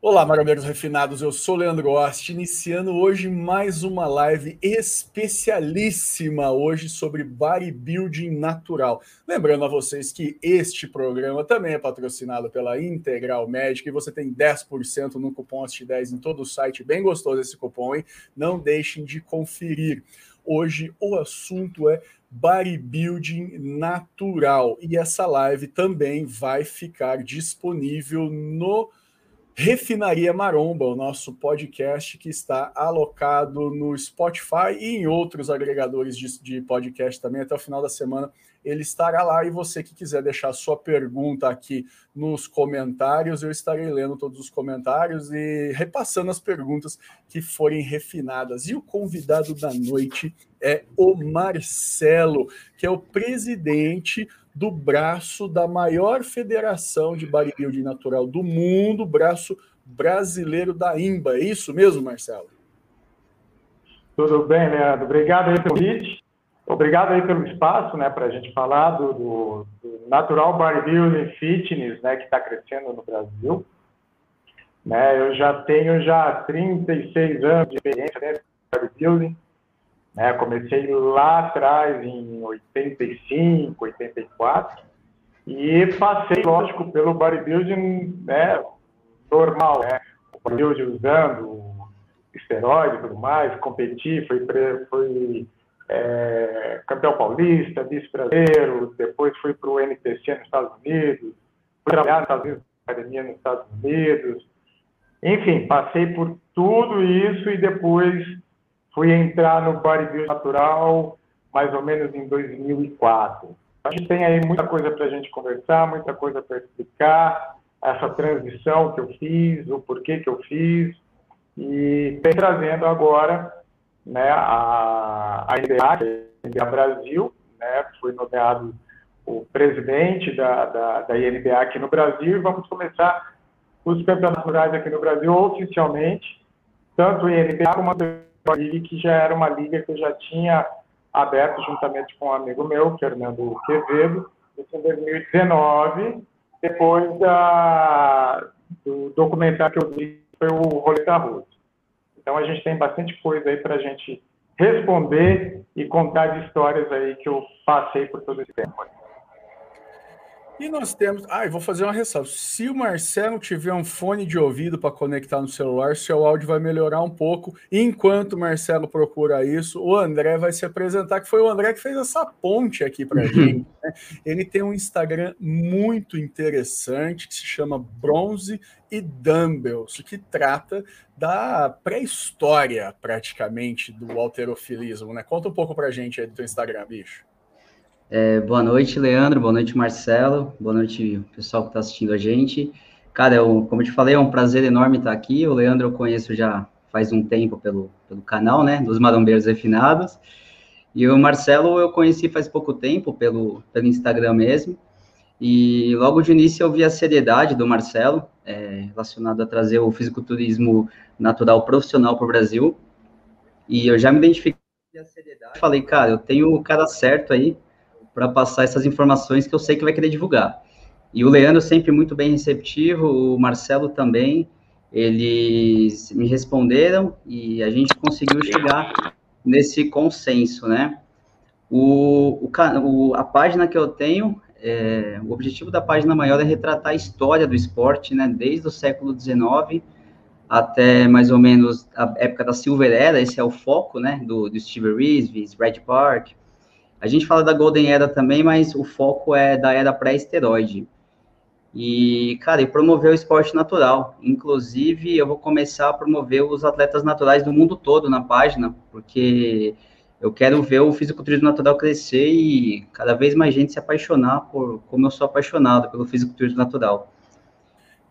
Olá, maromeiros refinados, eu sou Leandro Ost, iniciando hoje mais uma live especialíssima hoje sobre bodybuilding natural. Lembrando a vocês que este programa também é patrocinado pela Integral Médica e você tem 10% no cupom AST10 em todo o site, bem gostoso esse cupom, hein? Não deixem de conferir. Hoje o assunto é bodybuilding natural e essa live também vai ficar disponível no Refinaria Maromba, o nosso podcast que está alocado no Spotify e em outros agregadores de, de, podcast também. Até o final da semana ele estará lá. E você que quiser deixar sua pergunta aqui nos comentários, eu estarei lendo todos os comentários e repassando as perguntas que forem refinadas. E o convidado da noite é o Marcelo, que é o presidente do braço da maior federação de bodybuilding natural do mundo, braço brasileiro da IMBA. É isso mesmo, Marcelo? Tudo bem, Leandro. Obrigado pelo convite. Obrigado aí pelo espaço, né, para a gente falar do, do, Natural Bodybuilding Fitness, né, que está crescendo no Brasil. Né, eu já tenho já 36 anos de experiência dentro bodybuilding. Né? Comecei lá atrás, em 85, 84, e passei, lógico, pelo bodybuilding né, normal, né? O bodybuilding usando esteroide e tudo mais, competi, fui, fui é, campeão paulista, vice-brasileiro, depois fui para o NPC nos Estados Unidos, fui trabalhar nos Estados Unidos, academia nos Estados Unidos, enfim, passei por tudo isso e depois fui entrar no bodybuilding natural mais ou menos em 2004. A gente tem aí muita coisa para a gente conversar, muita coisa para explicar, essa transição que eu fiz, o porquê que eu fiz, e vem trazendo agora né, a, a é a Brasil, né, fui nomeado o presidente da, da, da INBA aqui no Brasil, e vamos começar os campeonatos rurais aqui no Brasil oficialmente, tanto o INBA como a liga que já era uma liga que eu já tinha aberto juntamente com um amigo meu, Fernando Quevedo, isso em 2019, depois da, do documentário que eu vi, foi o Roleta Russa. Então a gente tem bastante coisa aí para a gente responder e contar de histórias aí que eu passei por todo esse tempo. E nós temos. Ah, eu vou fazer uma ressalva. Se o Marcelo tiver um fone de ouvido para conectar no celular, seu áudio vai melhorar um pouco. Enquanto o Marcelo procura isso, o André vai se apresentar, que foi o André que fez essa ponte aqui para gente. Né? Ele tem um Instagram muito interessante que se chama Bronze e Dumbbells, que trata da pré-história, praticamente, do alterofilismo. Né? Conta um pouco para gente aí do teu Instagram, bicho. É, boa noite, Leandro. Boa noite, Marcelo. Boa noite, pessoal que está assistindo a gente. Cara, eu, como eu te falei, é um prazer enorme estar aqui. O Leandro eu conheço já faz um tempo pelo, pelo canal, né, dos Marombeiros Refinados. E o Marcelo eu conheci faz pouco tempo pelo, pelo Instagram mesmo. E logo de início eu vi a seriedade do Marcelo, é, relacionado a trazer o fisiculturismo natural profissional para o Brasil. E eu já me identifiquei a seriedade. Falei, cara, eu tenho o cara certo aí para passar essas informações que eu sei que vai querer divulgar. E o Leandro sempre muito bem receptivo, o Marcelo também, eles me responderam e a gente conseguiu chegar nesse consenso, né? O, o, a página que eu tenho, é, o objetivo da página maior é retratar a história do esporte, né? Desde o século XIX até mais ou menos a época da Silver Era, esse é o foco, né? Do, do Steve Reeves, Red Park, a gente fala da Golden Era também, mas o foco é da era pré-esteroide. E, cara, e promover o esporte natural. Inclusive, eu vou começar a promover os atletas naturais do mundo todo na página, porque eu quero ver o fisiculturismo natural crescer e cada vez mais gente se apaixonar por como eu sou apaixonado pelo fisiculturismo natural.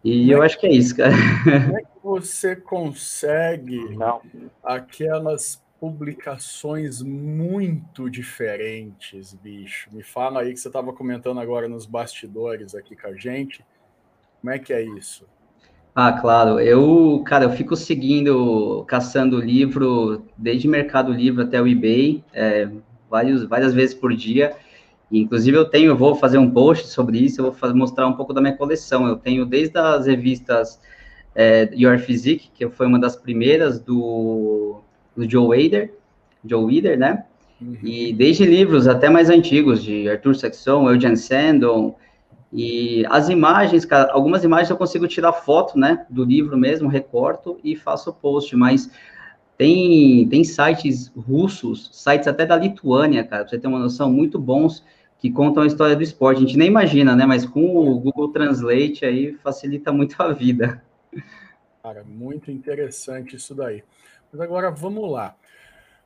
E eu acho que é isso, cara. Como é que você consegue Não. aquelas publicações muito diferentes, bicho. Me fala aí que você estava comentando agora nos bastidores aqui com a gente. Como é que é isso? Ah, claro. Eu, cara, eu fico seguindo, caçando livro, desde Mercado Livre até o eBay, é, vários, várias vezes por dia. Inclusive, eu tenho, eu vou fazer um post sobre isso, eu vou fazer, mostrar um pouco da minha coleção. Eu tenho desde as revistas é, Your Physique, que foi uma das primeiras do, do Joe Wader, Joe Wader, né? Uhum. E desde livros até mais antigos, de Arthur Saxon, Eugene Sandon, e as imagens, cara, algumas imagens eu consigo tirar foto, né, do livro mesmo, recorto e faço post, mas tem, tem sites russos, sites até da Lituânia, cara, pra você ter uma noção, muito bons, que contam a história do esporte. A gente nem imagina, né, mas com o Google Translate aí facilita muito a vida. Cara, muito interessante isso daí. Mas agora vamos lá.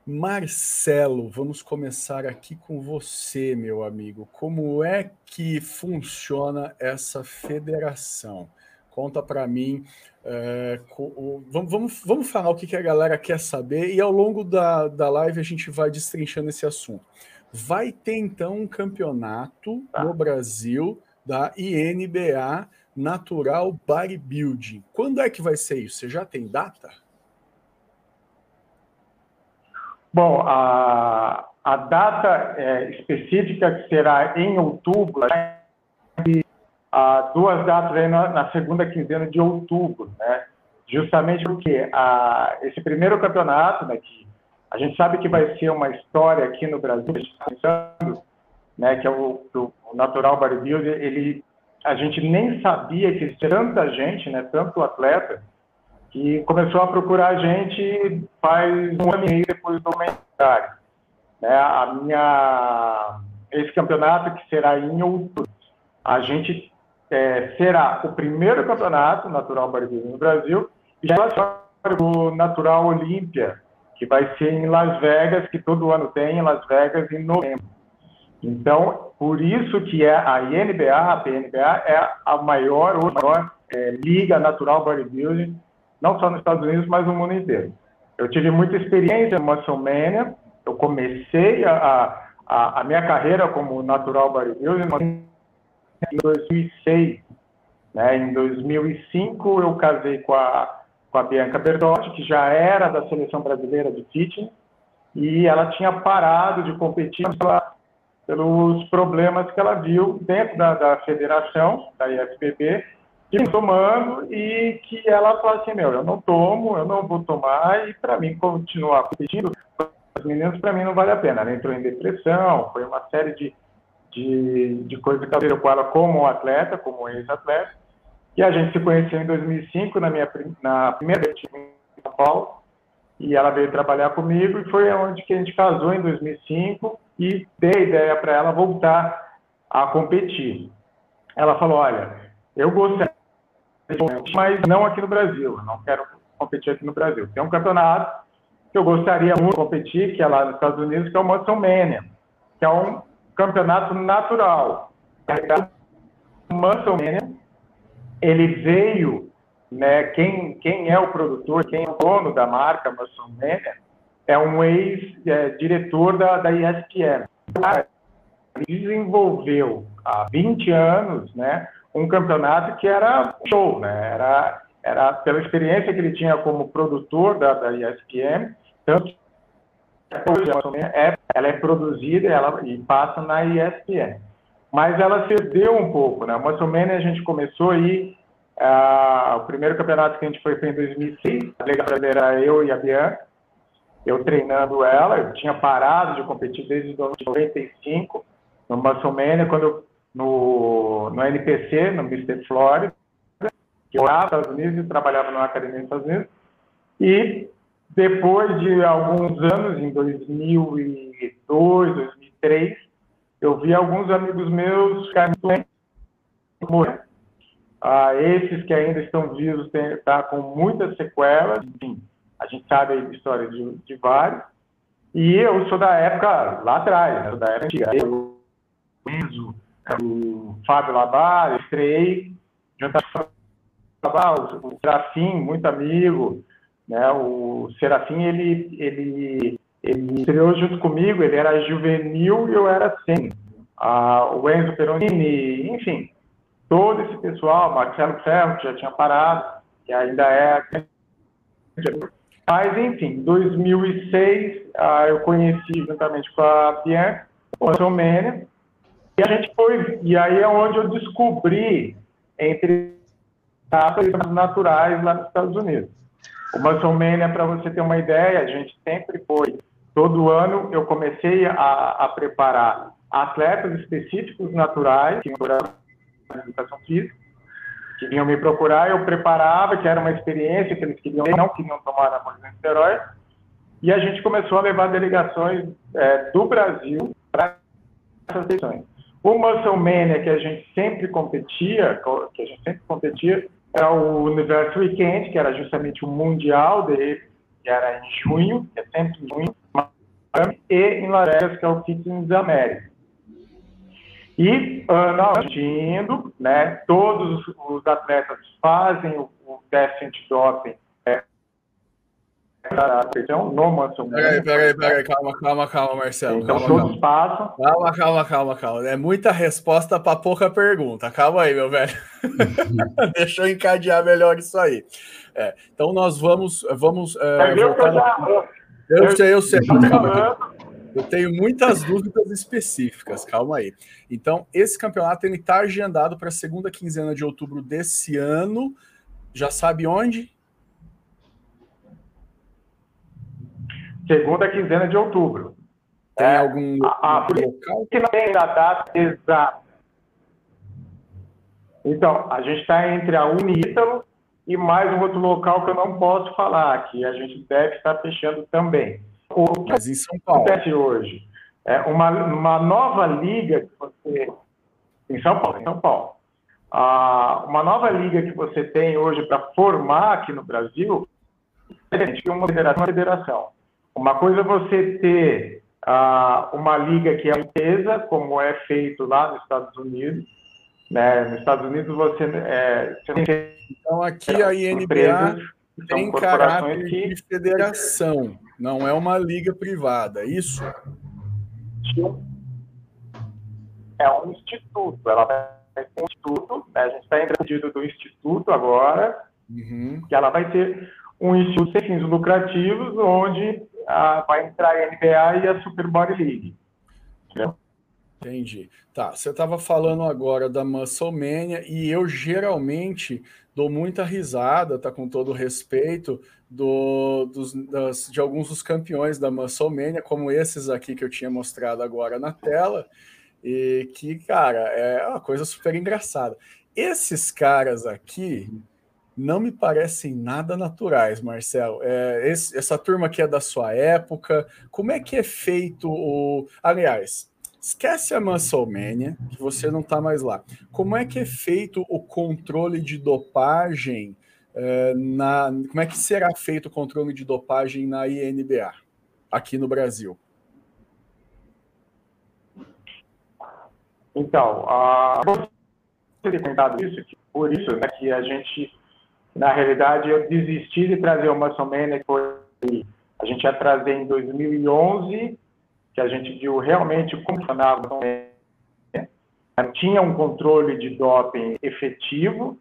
Marcelo, vamos começar aqui com você, meu amigo. Como é que funciona essa federação? Conta para mim. É, o, vamos, vamos, vamos falar o que, que a galera quer saber e ao longo da, da live a gente vai destrinchando esse assunto. Vai ter então um campeonato tá. no Brasil da INBA Natural Bodybuilding. Quando é que vai ser isso? Você já tem data? Bom, a, a data é, específica que será em outubro, e, a, duas datas aí na, na, segunda quinzena de outubro, né? Justamente porque a, esse primeiro campeonato, né, que a gente sabe que vai ser uma história aqui no Brasil, né, que é o, o Natural Bodybuilder, ele, a gente nem sabia que tanta gente, né, tanto atleta, que começou a procurar a gente faz um ano e meio depois do comentário. Né, a minha, esse campeonato que será em outubro, a gente é, será o primeiro campeonato natural bodybuilding no Brasil e já o Natural Olímpia, que vai ser em Las Vegas, que todo ano tem em Las Vegas em novembro. Então, por isso que é a INBA, a PNBA, é a maior, ou maior é, liga natural bodybuilding não só nos Estados Unidos, mas no mundo inteiro. Eu tive muita experiência no Muscle Mania, eu comecei a, a, a minha carreira como natural bodybuilding em 2006. Né? Em 2005, eu casei com a, com a Bianca Bertotti, que já era da seleção brasileira de fitness, e ela tinha parado de competir pela, pelos problemas que ela viu dentro da, da federação, da IFBB, que tomando e que ela fala assim, meu, eu não tomo, eu não vou tomar e para mim continuar com as meninas para mim não vale a pena. Ela entrou em depressão, foi uma série de, de, de coisas que aconteceram com ela como atleta, como ex-atleta. E a gente se conheceu em 2005 na minha na primeira vez em São Paulo e ela veio trabalhar comigo e foi onde que a gente casou em 2005 e dei a ideia para ela voltar a competir. Ela falou, olha, eu gostaria mas não aqui no Brasil. Eu não quero competir aqui no Brasil. Tem um campeonato que eu gostaria muito de competir, que é lá nos Estados Unidos, que é o Muscle Mania, que é um campeonato natural. O Muscle Mania, ele veio, né, quem, quem é o produtor, quem é o dono da marca Muscle Mania, é um ex-diretor da, da ESPN. Ele desenvolveu há 20 anos, né, um campeonato que era show, né? Era, era pela experiência que ele tinha como produtor da, da ESPN, tanto é, ela é produzida ela, e passa na ESPN. Mas ela cedeu um pouco, né? Menos a gente começou aí, uh, o primeiro campeonato que a gente foi em 2006, a Brasileira eu e a Bianca, eu treinando ela, eu tinha parado de competir desde 95, no Musclemania, quando eu no, no NPC, no Mr. Florida, que eu nos Estados Unidos e trabalhava numa academia nos Estados Unidos. E depois de alguns anos, em 2002, 2003, eu vi alguns amigos meus ficarem doentes, ah, esses que ainda estão vivos estão tá com muitas sequelas, enfim, a gente sabe a história de, de vários. E eu sou da época lá atrás, né, da época antiga. Eu, o Fábio Labar, estreiei juntamente com o Serafim, muito amigo, né? O Serafim, ele, ele, ele estreou junto comigo, ele era juvenil e eu era sim. Ah, o Enzo Peronini, enfim, todo esse pessoal, Marcelo Ferro, que já tinha parado, que ainda é... Mas, enfim, em 2006, ah, eu conheci juntamente com a Bianca, o São e a gente foi, e aí é onde eu descobri, entre naturais lá nos Estados Unidos. O Muscle Mania, para você ter uma ideia, a gente sempre foi, todo ano eu comecei a, a preparar atletas específicos naturais, que iam educação física, que vinham me procurar, eu preparava, que era uma experiência que eles queriam, não queriam tomar anabolizante esteroide, e a gente começou a levar delegações é, do Brasil para essas sessões. O Muscle Mania que a gente sempre competia, que a gente sempre competia, é o Universo Weekend, que era justamente o mundial dele, que era em junho, que é sempre em junho, e em Las Vegas, que é o Fitness América. E ano uh, indo, né, todos os atletas fazem o, o teste antidoping é, no Manson. Peraí, peraí, peraí, calma, calma, calma, Marcelo. Então calma, todos calma. passam. Calma, calma, calma, calma. É muita resposta para pouca pergunta. Calma aí, meu velho. Deixa eu encadear melhor isso aí. É, então nós vamos. vamos é, voltar no... Eu sei, eu sei. Calma, eu tenho muitas dúvidas específicas, calma aí. Então, esse campeonato ele está agendado para a segunda quinzena de outubro desse ano. Já sabe onde? Segunda quinzena de outubro. Tem é, algum a, a, local? Que não tem a data exata. Então, a gente está entre a Unítalo e mais um outro local que eu não posso falar, que a gente deve estar fechando também. O que Mas em São Paulo. acontece hoje? É uma, uma nova liga que você. Em São Paulo, em São Paulo. Ah, uma nova liga que você tem hoje para formar aqui no Brasil é uma federação, uma federação. Uma coisa é você ter ah, uma liga que é empresa, como é feito lá nos Estados Unidos. Né? Nos Estados Unidos você, é, você tem. Então aqui a INBA tem caráter que... de federação, não é uma liga privada, é isso? É um instituto, ela vai ser um instituto, né? a gente está entendido do instituto agora, uhum. que ela vai ter um instituto sem fins lucrativos, onde ah, vai entrar a NBA e a Super Body League. Entendi. Tá, você estava falando agora da Musclemania e eu geralmente dou muita risada, tá com todo respeito, do, dos, das, de alguns dos campeões da Musclemania, como esses aqui que eu tinha mostrado agora na tela, e que, cara, é uma coisa super engraçada. Esses caras aqui não me parecem nada naturais, Marcelo. É, esse, essa turma aqui é da sua época. Como é que é feito o. Aliás, Esquece a Musclemania, que você não está mais lá. Como é que é feito o controle de dopagem uh, na. Como é que será feito o controle de dopagem na INBA aqui no Brasil? Então, a você isso, por isso né, que a gente, na realidade, eu desisti de trazer o Musclemania, que foi, a gente ia trazer em 2011 que a gente viu realmente como funcionava tinha um controle de doping efetivo,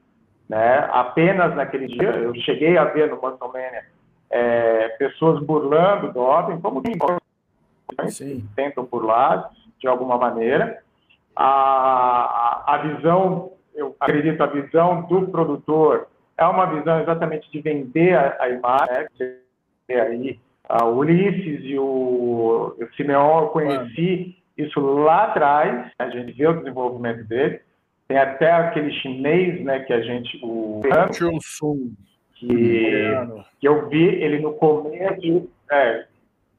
né? Apenas naquele dia, eu cheguei a ver no WrestleMania é, pessoas burlando doping, como quem tentam burlar de alguma maneira. A, a, a visão, eu acredito, a visão do produtor é uma visão exatamente de vender a, a imagem, né? aí o Ulisses e o, o Simeon, eu conheci isso lá atrás, a gente vê o desenvolvimento dele. Tem até aquele chinês, né, que a gente, o que, que eu vi ele no começo, é,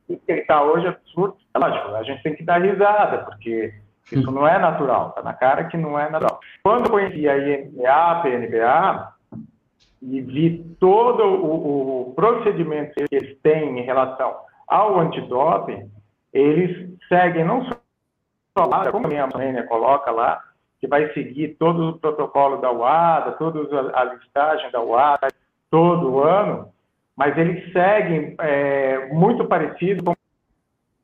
que ele está hoje é absurdo. É lógico, a gente tem que dar risada, porque isso não é natural, tá na cara que não é natural. Quando eu conheci a INBA, a PNBA, e vi todo o, o procedimento que eles têm em relação ao antidoping, eles seguem não só lá, como a minha mãe coloca lá, que vai seguir todo o protocolo da UADA, toda a listagem da UADA, todo ano, mas eles seguem é, muito parecido com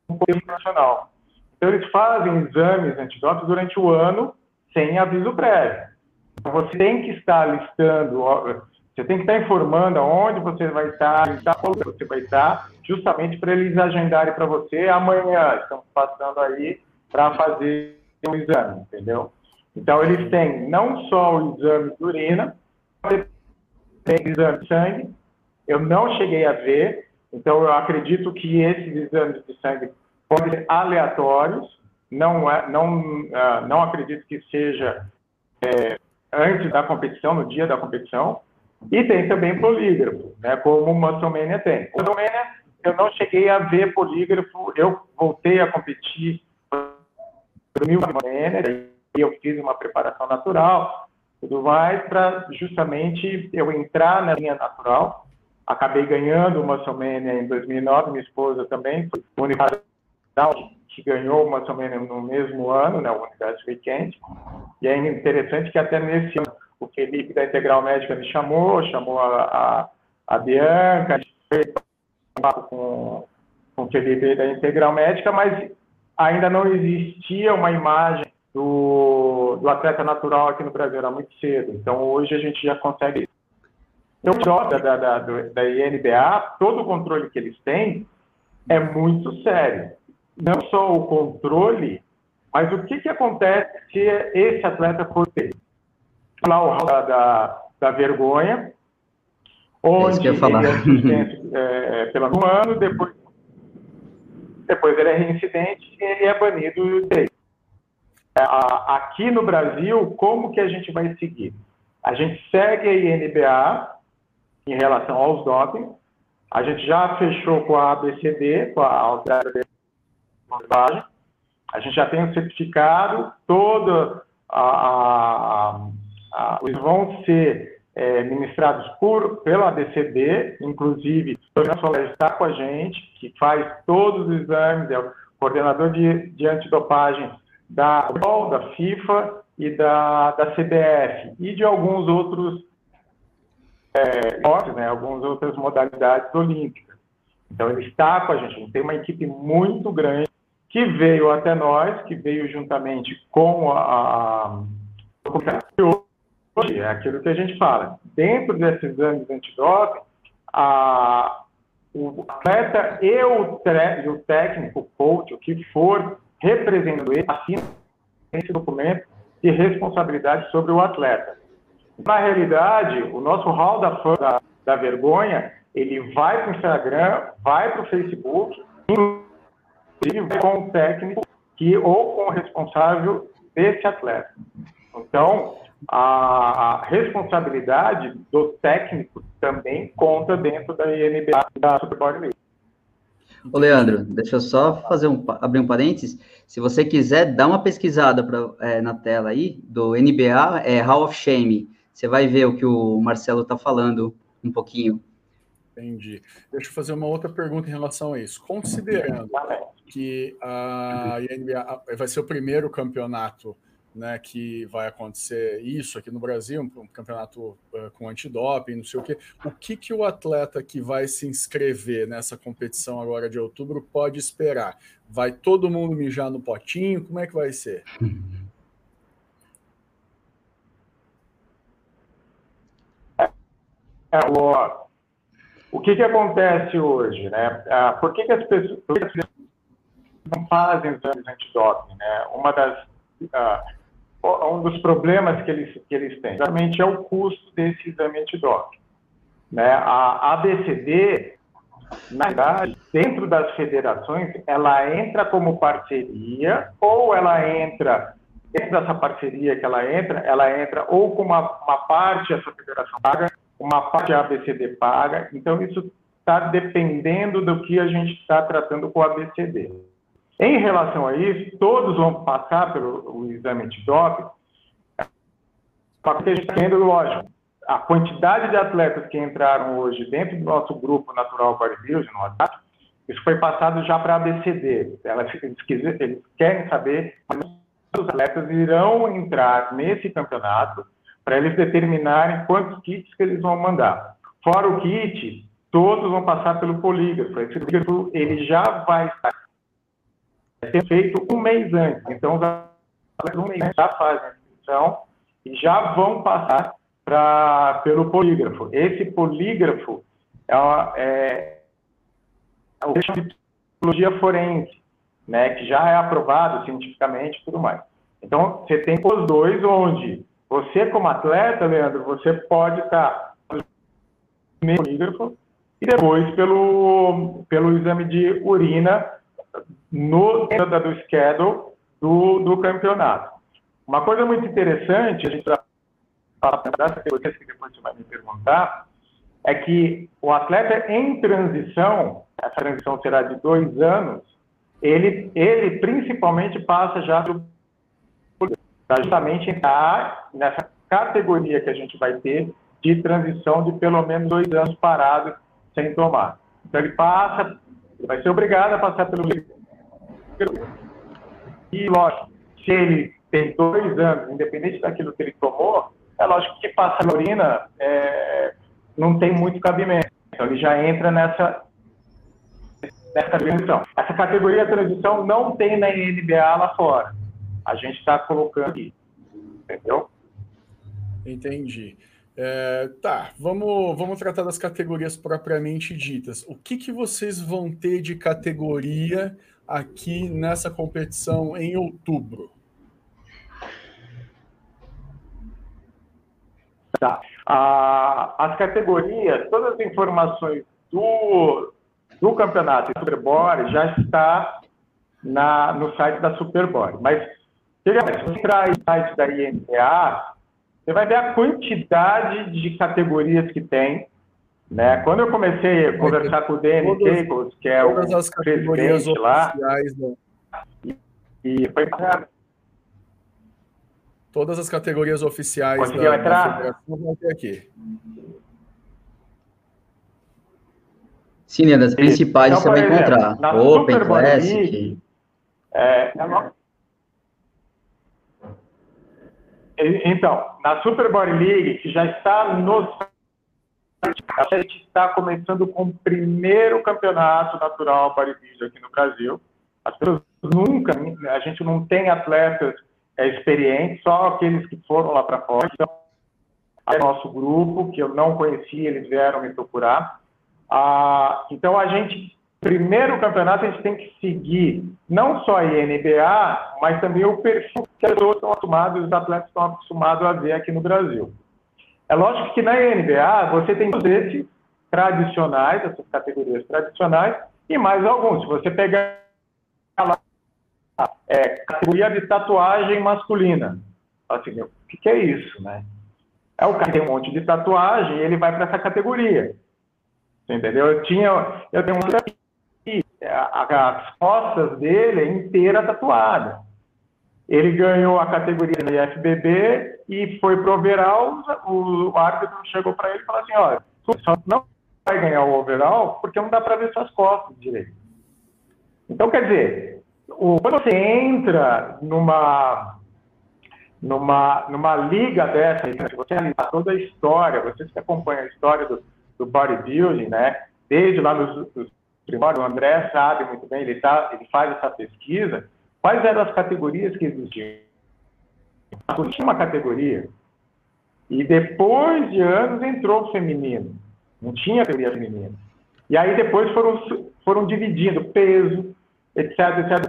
o Poder Nacional. Então, eles fazem exames antidoping durante o ano sem aviso prévio. Então, você tem que estar listando você tem que estar informando aonde você vai estar, onde você vai estar, justamente para eles agendarem para você amanhã. Estamos passando aí para fazer o exame, entendeu? Então, eles têm não só o exame de urina, tem exame de sangue. Eu não cheguei a ver, então eu acredito que esses exames de sangue podem ser aleatórios. Não, é, não, uh, não acredito que seja é, antes da competição, no dia da competição. E tem também polígrafo, né, como o Musclemania tem. O Musclemania, eu não cheguei a ver polígrafo, eu voltei a competir no Musclemania, e eu fiz uma preparação natural, tudo mais, para justamente eu entrar na linha natural. Acabei ganhando uma Musclemania em 2009, minha esposa também, foi o que ganhou uma Musclemania no mesmo ano, né, o Universo Weekend. E é interessante que até nesse ano o Felipe da Integral Médica me chamou, chamou a, a, a Bianca, a gente fez com, com o Felipe da Integral Médica, mas ainda não existia uma imagem do, do atleta natural aqui no Brasil, era muito cedo. Então, hoje a gente já consegue. Então, o da, da, da INBA, todo o controle que eles têm é muito sério. Não só o controle, mas o que, que acontece se esse atleta for ter? Da, da, da vergonha, onde é ele é suspenso é, pelo ano, depois, depois ele é reincidente e ele é banido dele. É, aqui no Brasil, como que a gente vai seguir? A gente segue a INBA em relação aos doping. A gente já fechou com a ABCD, com a Autoridade de A gente já tem o certificado, todo a, a, a, eles vão ser é, ministrados por, pela ABCD, inclusive o Soler está com a gente, que faz todos os exames, é o coordenador de, de antidopagem da UOL, da FIFA e da, da CBF e de alguns outros é, né, algumas outras modalidades olímpicas. Então ele está com a gente, a gente tem uma equipe muito grande que veio até nós, que veio juntamente com a, a é aquilo que a gente fala. Dentro desses exames antidoping, a, o atleta e o, e o técnico, o coach, o que for, representando ele, assina esse documento de responsabilidade sobre o atleta. Na realidade, o nosso hall da, da, da vergonha, ele vai para o Instagram, vai para o Facebook, inclusive com o técnico que, ou com o responsável desse atleta. Então, a, responsabilidade do técnico também conta dentro da INBA da Superboard League. Ô, Leandro, deixa eu só fazer um, abrir um parênteses. Se você quiser, dá uma pesquisada pra, é, na tela aí, do NBA, é Hall of Shame. Você vai ver o que o Marcelo está falando um pouquinho. Entendi. Deixa eu fazer uma outra pergunta em relação a isso. Considerando que a NBA vai ser o primeiro campeonato né, que vai acontecer isso aqui no Brasil, um, campeonato uh, com antidoping, não sei o quê. O que, que o atleta que vai se inscrever nessa competição agora de outubro pode esperar? Vai todo mundo mijar no potinho? Como é que vai ser? É, o, o que, que acontece hoje? Né? Ah, por que, que as pessoas não fazem exames antidoping? Né? Uma das. Uh, um dos problemas que eles, que eles têm, realmente é o custo desse exame antidoping. Né? A ABCD, na verdade, dentro das federações, ela entra como parceria ou ela entra, dentro dessa parceria que ela entra, ela entra ou com uma, uma parte essa federação paga, uma parte a ABCD paga, então isso está dependendo do que a gente está tratando com a ABCD. Em relação a isso, todos vão passar pelo exame antidoping, porque a gente está tendo, lógico, a quantidade de atletas que entraram hoje dentro do nosso grupo Natural Bodybuilding, no WhatsApp, isso foi passado já para a ABCD. Eles, eles querem saber quantos atletas irão entrar nesse campeonato para eles determinarem quantos kits que eles vão mandar. Fora o kit, todos vão passar pelo polígrafo. Esse polígrafo ele já vai estar ser feito um mês antes. Então, os atletas um mês já fazem a inscrição e já vão passar pra, pelo polígrafo. Esse polígrafo é, uma, é, é o de psicologia forense, né, que já é aprovado cientificamente e tudo mais. Então, você tem os dois onde você, como atleta, Leandro, você pode estar polígrafo e depois pelo, pelo exame de urina no do schedule do, do campeonato. Uma coisa muito interessante, a gente falar das categorias que depois você vai me perguntar, é que o atleta em transição, essa transição será de dois anos, ele, ele principalmente passa já para justamente entrar nessa categoria que a gente vai ter de transição de pelo menos dois anos parado sem tomar. Então ele passa, ele vai ser obrigado a passar pelo e lógico, se ele tem dois anos, independente daquilo que ele tomou, é lógico que passar a urina é, não tem muito cabimento. Então ele já entra nessa nessa transição. Essa categoria de transição não tem na NBA lá fora. A gente está colocando aqui. Entendeu? Entendi. É, tá, vamos, vamos tratar das categorias propriamente ditas. O que, que vocês vão ter de categoria aqui nessa competição em outubro? Tá. Ah, as categorias, todas as informações do, do campeonato Superbore já está na, no site da Superbore. Mas, se você entrar no site da INPA, você vai ver a quantidade de categorias que tem. Né? Quando eu comecei a conversar com o Danny Cables, que é o presidente lá, e, e foi Todas as categorias oficiais Conseguiu da, entrar? da federação vão ter aqui. Sim, né, das principais então, você vai exemplo, encontrar. Open, Classic. League, é, então, na Super Body League, que já está no a gente está começando com o primeiro campeonato natural bodybuilding aqui no Brasil. As pessoas nunca, a gente não tem atletas é, experientes, só aqueles que foram lá para fora. Então, é nosso grupo, que eu não conhecia, eles vieram me procurar. Ah, então, a gente, primeiro campeonato, a gente tem que seguir não só a INBA, mas também o perfil que as pessoas estão acostumados, os atletas estão acostumados a ver aqui no Brasil. É lógico que na NBA você tem todos esses tradicionais, essas categorias tradicionais, e mais alguns. Se você pegar lá, é, categoria de tatuagem masculina, assim, o que, é isso, né? É o cara que tem um monte de tatuagem e ele vai para essa categoria. Entendeu? Eu tinha, eu tenho um aqui, as costas dele é inteira tatuada. Ele ganhou a categoria da IFBB e foi pro overall. O, árbitro chegou para ele e falou assim: olha, só não vai ganhar o overall porque não dá para ver suas costas direito. Então, quer dizer, o, quando você entra numa, numa, numa liga dessa, você analisar toda a história, vocês que acompanham a história do, do bodybuilding, né? Desde lá nos, nos primórdios, o André sabe muito bem, ele, tá, ele faz essa pesquisa Quais eram as categorias que existiam? Tinha uma categoria. E depois de anos entrou o feminino. Não tinha categoria feminina. E aí depois foram, foram dividindo peso, etc, etc.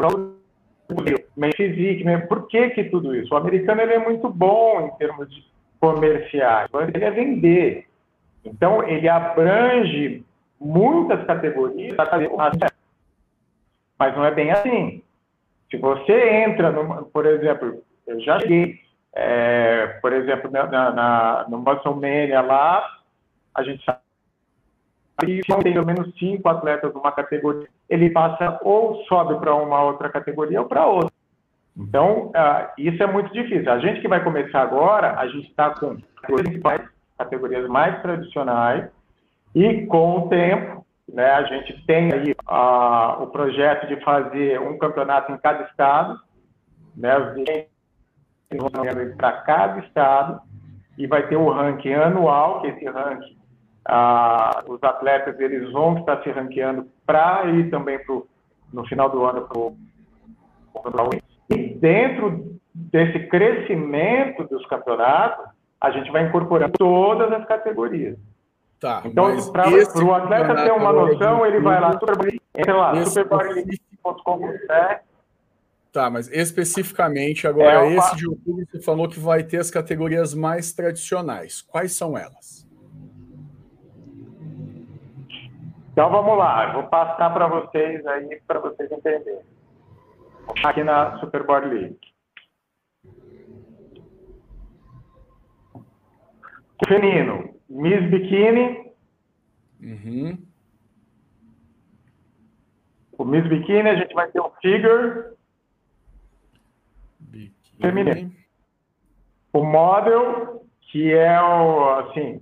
Meio físico, por que que tudo isso? O americano ele é muito bom em termos de comerciais, ele é vender. Então, ele abrange muitas categorias, mas não é bem assim. Se você entra, no, por exemplo, eu já cheguei, é, por exemplo, na, na, no Muscle Mania lá, a gente sabe que tem pelo menos cinco atletas numa categoria, ele passa ou sobe para uma outra categoria ou para outra. Então, uh, isso é muito difícil. A gente que vai começar agora, a gente está com categorias, categorias mais tradicionais e com o tempo né? A gente tem aí o projeto de fazer um campeonato em cada estado, né? Para cada estado e vai ter o ranking anual, que esse ranking, os atletas eles vão estar se ranqueando para ir também pro, no final do ano para o e dentro desse crescimento dos campeonatos, a gente vai incorporando todas as categorias. Tá, então, para o atleta ter uma noção, ele vai lá, superbodyleague.com.br. Tá, mas especificamente agora, é esse de outubro, você falou que vai ter as categorias mais tradicionais. Quais são elas? Então vamos lá, vou passar para vocês aí, para vocês entenderem. Aqui na Super Board League. Feminino, Miss Bikini. Uhum. O Miss Bikini, a gente vai ter o Figure. Biquíni. Feminino. O Model, que é o, assim?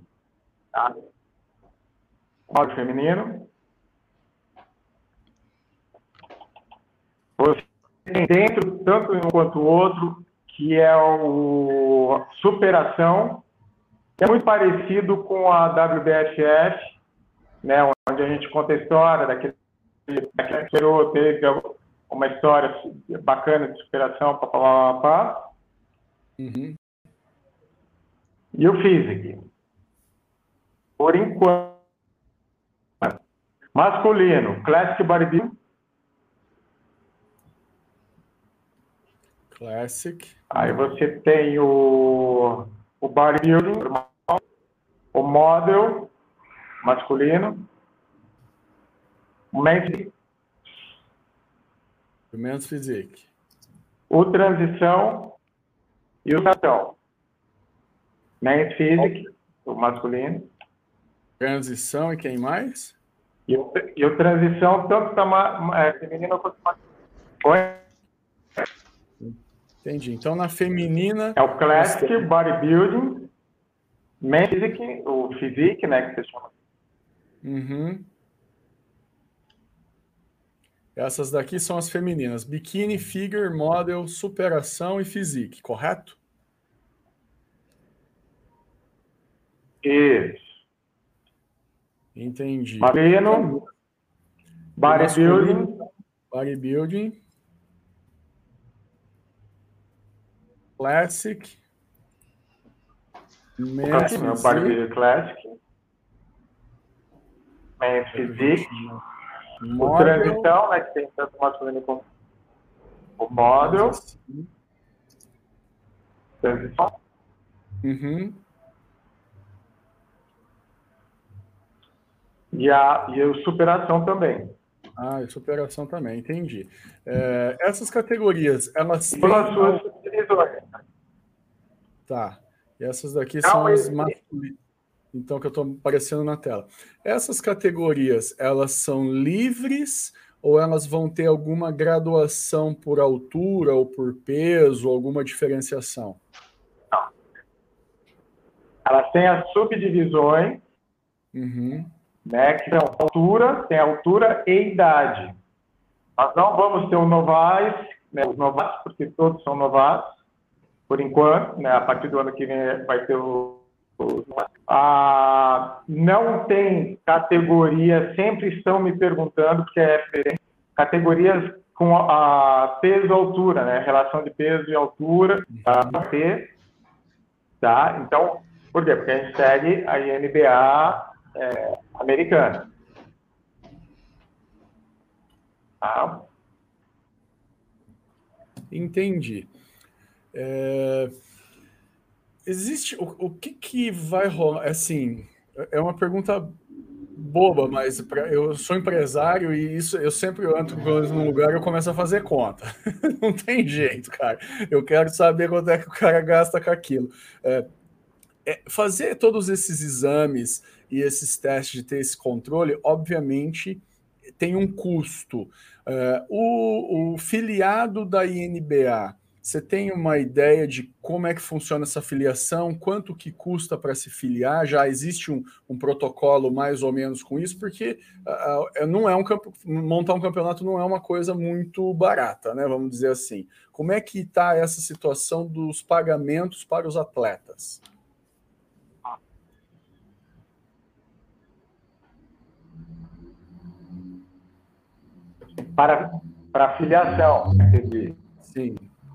Model feminino. Você tem dentro, tanto um quanto o outro, que é o Superação, é muito parecido com a WBFF, né, onde a gente conta a história daquele, daquele que teve uma história bacana de superação, papapá. Uhum. E o Physic. Por enquanto. Masculino, Classic Bodybuilding. Classic. Aí você tem o, o Bodybuilding, o Model masculino, o Men's, Men's Physique. o Transição e o Tatão. Men's Physique, o masculino, Transição e quem mais? e o, e o Transição, tanto tá é, feminino quanto masculino. Oi? Entendi. Então na feminina. É o Classic Bodybuilding, Men's Physique, o Physique, né, que você chama. Uhum. Essas daqui são as femininas: biquíni, figure, model, superação e physique, correto? Isso. Entendi. Masculino, Bodybuilding, Bodybuilding. Classic. Men's Classic, o Physique. O. Transição, né, que tem tanto masculino como o Model, Transição, Uhum. e, a, e o Superação também. Ah, e superação também, entendi. É, essas categorias, elas têm... Pelas suas subdivisões. Tá. E essas daqui Não, são as mas- masculinas. Então, que eu estou aparecendo na tela. Essas categorias, elas são livres ou elas vão ter alguma graduação por altura ou por peso, alguma diferenciação? Elas têm as subdivisões, Uhum. né, que são altura, tem altura e idade. Nós não vamos ter o novais, né, os novatos, porque todos são novatos, por enquanto, né, a partir do ano que vem vai ter o, os novatos. ah, não tem categoria, sempre estão me perguntando, porque é diferente, categorias com a, a peso altura, né, relação de peso e altura, tá, ter, tá, então, por quê? Porque a gente segue a INBA é, americana. Tá? Entendi. É, Existe o, o que que vai rolar? Assim, é uma pergunta boba, mas pra- eu sou empresário e isso eu sempre entro num lugar eu começo a fazer conta. Não tem jeito, cara. Eu quero saber quanto é que o cara gasta com aquilo. É, é, fazer todos esses exames e esses testes de ter esse controle, obviamente, tem um custo. É, o, o filiado da INBA, você tem uma ideia de como é que funciona essa filiação? Quanto que custa para se filiar? Já existe um, um protocolo mais ou menos com isso? Porque uh, não é um campo, montar um campeonato não é uma coisa muito barata, né? Vamos dizer assim. Como é que está essa situação dos pagamentos para os atletas? Para, para filiação, entendi.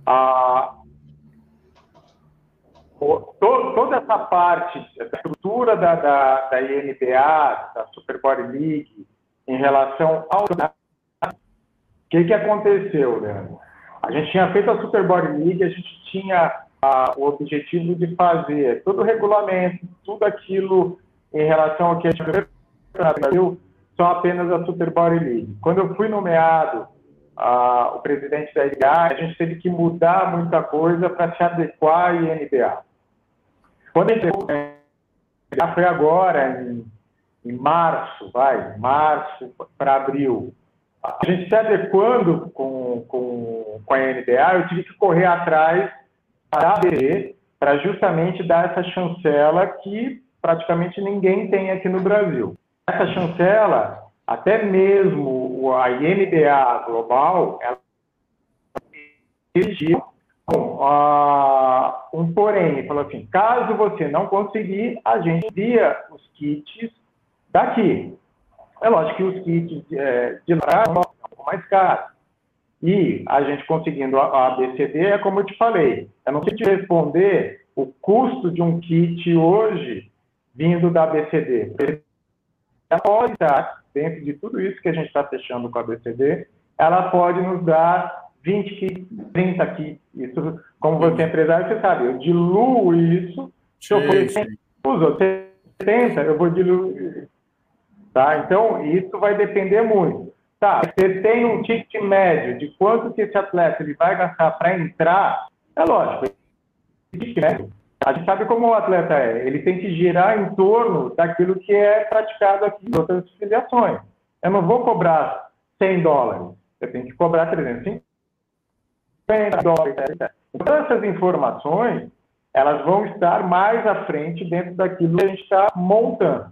Ah, o- to- toda essa parte, essa estrutura da, da, da INBA, da Super Body League, em relação ao. O que, que aconteceu, Leandro? A gente tinha feito a Super Body League, a gente tinha ah, o objetivo de fazer todo o regulamento, tudo aquilo em relação ao que a gente Brasil, só apenas a Super Body League. Quando eu fui nomeado o presidente da NBA, a gente teve que mudar muita coisa para se adequar à INBA. Quando a gente foi agora, em, em março, vai, março para abril, a gente se adequando com, com, com a NBA, eu tive que correr atrás para ver, para justamente dar essa chancela que praticamente ninguém tem aqui no Brasil. Essa chancela, até mesmo a INBA global, ela exigiu uh, um porém, falou assim, caso você não conseguir, a gente envia os kits daqui. É lógico que os kits é, de lá são um pouco mais caros. E a gente conseguindo a ABCD, é como eu te falei, eu não sei te responder o custo de um kit hoje vindo da ABCD. Pode estar, dentro de tudo isso que a gente está fechando com a ABCD, ela pode nos dar 20 kits, 30 kits. Isso, como você é empresário, você sabe, eu diluo isso. Se eu for 70, eu vou diluir. Tá? Então, isso vai depender muito. Tá, você tem um ticket médio de quanto que esse atleta ele vai gastar para entrar, é lógico, ticket médio, a gente sabe como o atleta é, ele tem que girar em torno daquilo que é praticado aqui em outras filiações. Eu não vou cobrar 100 dólares, eu tenho que cobrar 350 dólares. Então, essas informações, elas vão estar mais à frente dentro daquilo que a gente está montando.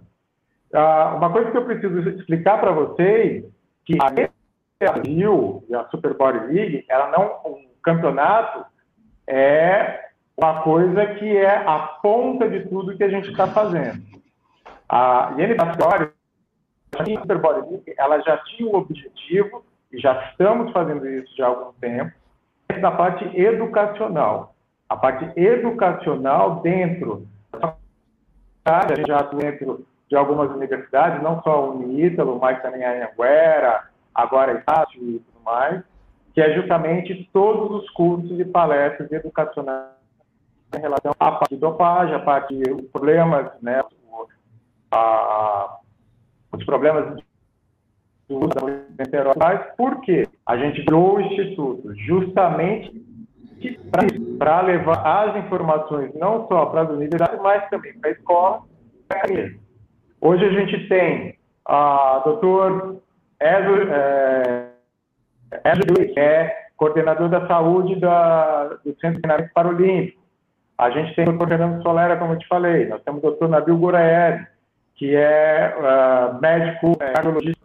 Ah, uma coisa que eu preciso explicar para vocês, que a Brasil a Super Body League, ela não, um campeonato é uma coisa que é a ponta de tudo que a gente está fazendo. A a Body League, ela já tinha o objetivo, e já estamos fazendo isso já há algum tempo, da parte educacional. A parte educacional dentro a gente já atua dentro de algumas universidades, não só o Unítalo, mas também a Anhanguera, agora a Estácio e tudo mais, que é justamente todos os cursos e palestras educacionais em relação à parte de dopagem, a parte de problemas, né, a, os problemas do uso da por quê? A gente criou o Instituto justamente para levar as informações não só para as universidades, mas também para a escola, Hoje a gente tem a doutor Ezio, é, que é coordenador da saúde da, do Centro de Treinamento Paralímpico. A gente tem o doutor Fernando Solera, como eu te falei. Nós temos o doutor Nabil Goraed, que é uh, médico é, cardiologista.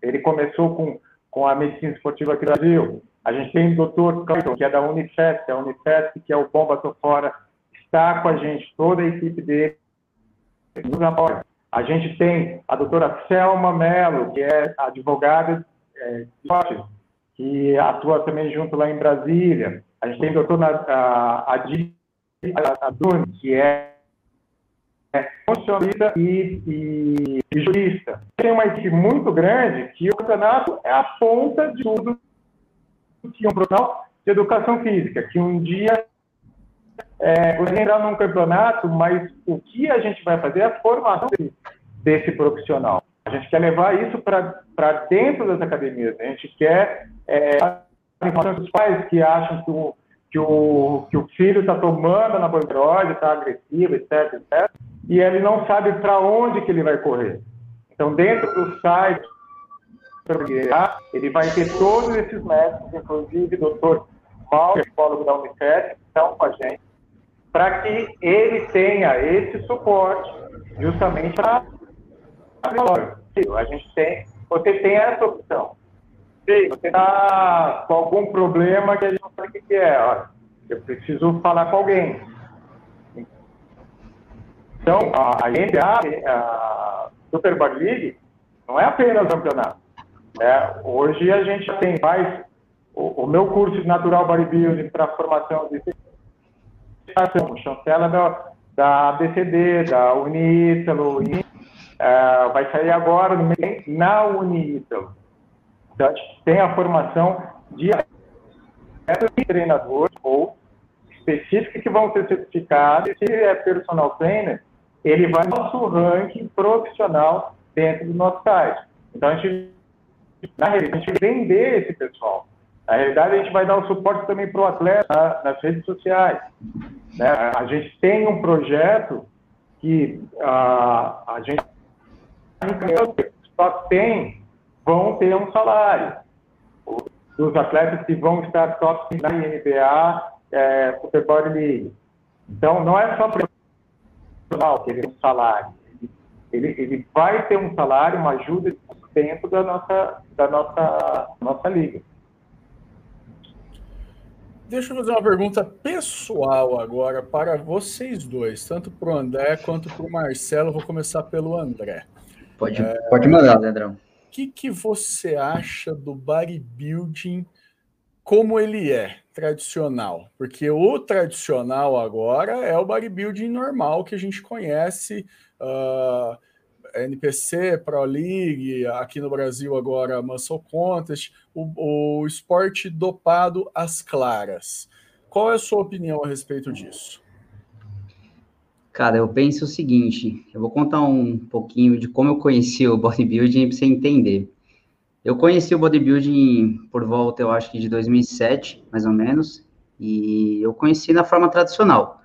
Ele começou com, com a medicina esportiva aqui no Brasil. A gente tem o doutor Clayton, que é da Unifesp, a Unifesp, que é o Bomba Tô Fora, está com a gente, toda a equipe dele. A gente tem a doutora Selma Mello, que é advogada é, que atua também junto lá em Brasília. A gente tem a Adune, que é, é funcionalista e, e, e, jurista. Tem uma equipe muito grande que o campeonato é a ponta de tudo que um profissional de educação física, que um dia é, você entrar num campeonato, mas o que a gente vai fazer é a formação desse, desse profissional. A gente quer levar isso para dentro das academias. A gente quer é, a informação dos pais que acham que o, que o, que o filho está tomando anabolizante, está agressivo, etc, etc, e ele não sabe para onde que ele vai correr. Então, dentro do site, ele vai ter todos esses médicos, inclusive o doutor Mauro, psicólogo da Unicef, que estão com a gente, para que ele tenha esse suporte justamente para a gente tem, você tem essa opção. Você está com algum problema que a gente não sabe o que é, olha, eu preciso falar com alguém. Então, a NBA, a Super Bowl League, não é apenas campeonato. É, hoje a gente tem mais o, o meu curso de Natural Bodybuilding para formação de chancela da, da ABCD, da Unítalo, uh, vai sair agora no na Unítalo. Gente tem a formação de treinadores ou específicos que vão ser certificados. Se é personal trainer, ele vai no nosso ranking profissional dentro do nosso site. Então, a gente, na realidade, a gente vender esse pessoal. Na realidade, a gente vai dar o suporte também para o atleta nas redes sociais. Né? A gente tem um projeto que uh, a gente só tem, vão ter um salário. Os atletas que vão estar top na NBA, é, Super League. Então, não é só profissional que ele tem um salário. Ele, ele vai ter um salário, uma ajuda dentro da nossa, da nossa, nossa liga. Deixa eu fazer uma pergunta pessoal agora para vocês dois, tanto para o André quanto para o Marcelo. Vou começar pelo André. Pode, é, pode mandar, Leandrão. Que, que você acha do bodybuilding como ele é, tradicional? Porque o tradicional agora é o bodybuilding normal que a gente conhece. Uh, NPC, Pro League, aqui no Brasil agora Muscle Contest, o, o esporte dopado às claras. Qual é a sua opinião a respeito disso? Cara, eu penso o seguinte, eu vou contar um pouquinho de como eu conheci o bodybuilding para você entender. Eu conheci o bodybuilding por volta, eu acho que de 2007, mais ou menos, e eu conheci na forma tradicional,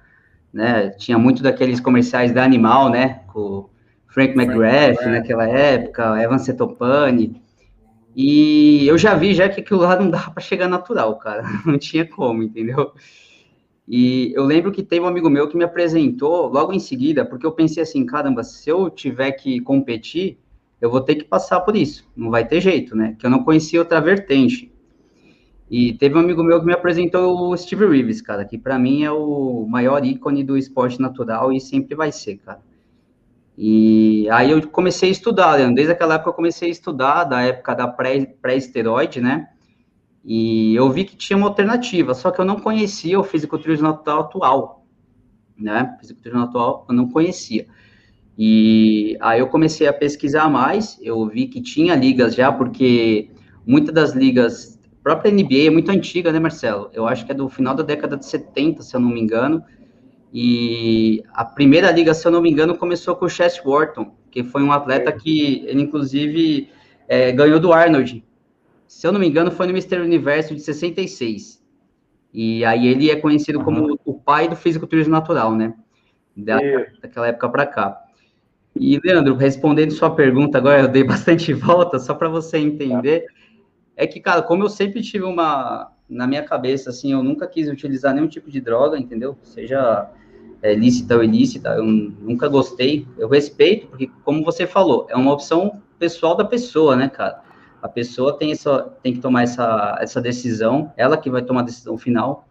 né? Tinha muito daqueles comerciais da Animal, né? Com Frank McGrath Frank naquela época, Evan Setopani. E eu já vi já que aquilo lá não dava para chegar natural, cara. Não tinha como, entendeu? E eu lembro que teve um amigo meu que me apresentou logo em seguida, porque eu pensei assim, caramba, se eu tiver que competir, eu vou ter que passar por isso. Não vai ter jeito, né? Que eu não conhecia outra vertente. E teve um amigo meu que me apresentou o Steve Reeves, cara, que para mim é o maior ícone do esporte natural e sempre vai ser, cara. E aí eu comecei a estudar, Leandro. Desde aquela época eu comecei a estudar, da época da pré-esteroide, pré né? E eu vi que tinha uma alternativa, só que eu não conhecia o fisiculturismo natural atual, né? Fisiculturismo atual eu não conhecia. E aí eu comecei a pesquisar mais, eu vi que tinha ligas já, porque muitas das ligas, a própria NBA é muito antiga, né, Marcelo? Eu acho que é do final da década de 70, se eu não me engano, e a primeira liga, se eu não me engano, começou com o Chess Wharton, que foi um atleta que ele, inclusive, é, ganhou do Arnold. Se eu não me engano, foi no Mister Universo de 66. E aí ele é conhecido uhum. como o pai do fisiculturismo natural, né? Da, daquela época para cá. E, Leandro, respondendo sua pergunta agora, eu dei bastante volta, só para você entender, é que, cara, como eu sempre tive uma, na minha cabeça, assim, eu nunca quis utilizar nenhum tipo de droga, entendeu? Seja é, lícita ou ilícita, eu nunca gostei. Eu respeito, porque, como você falou, é uma opção pessoal da pessoa, né, cara? A pessoa tem, essa, tem que tomar essa, essa decisão, ela que vai tomar a decisão final.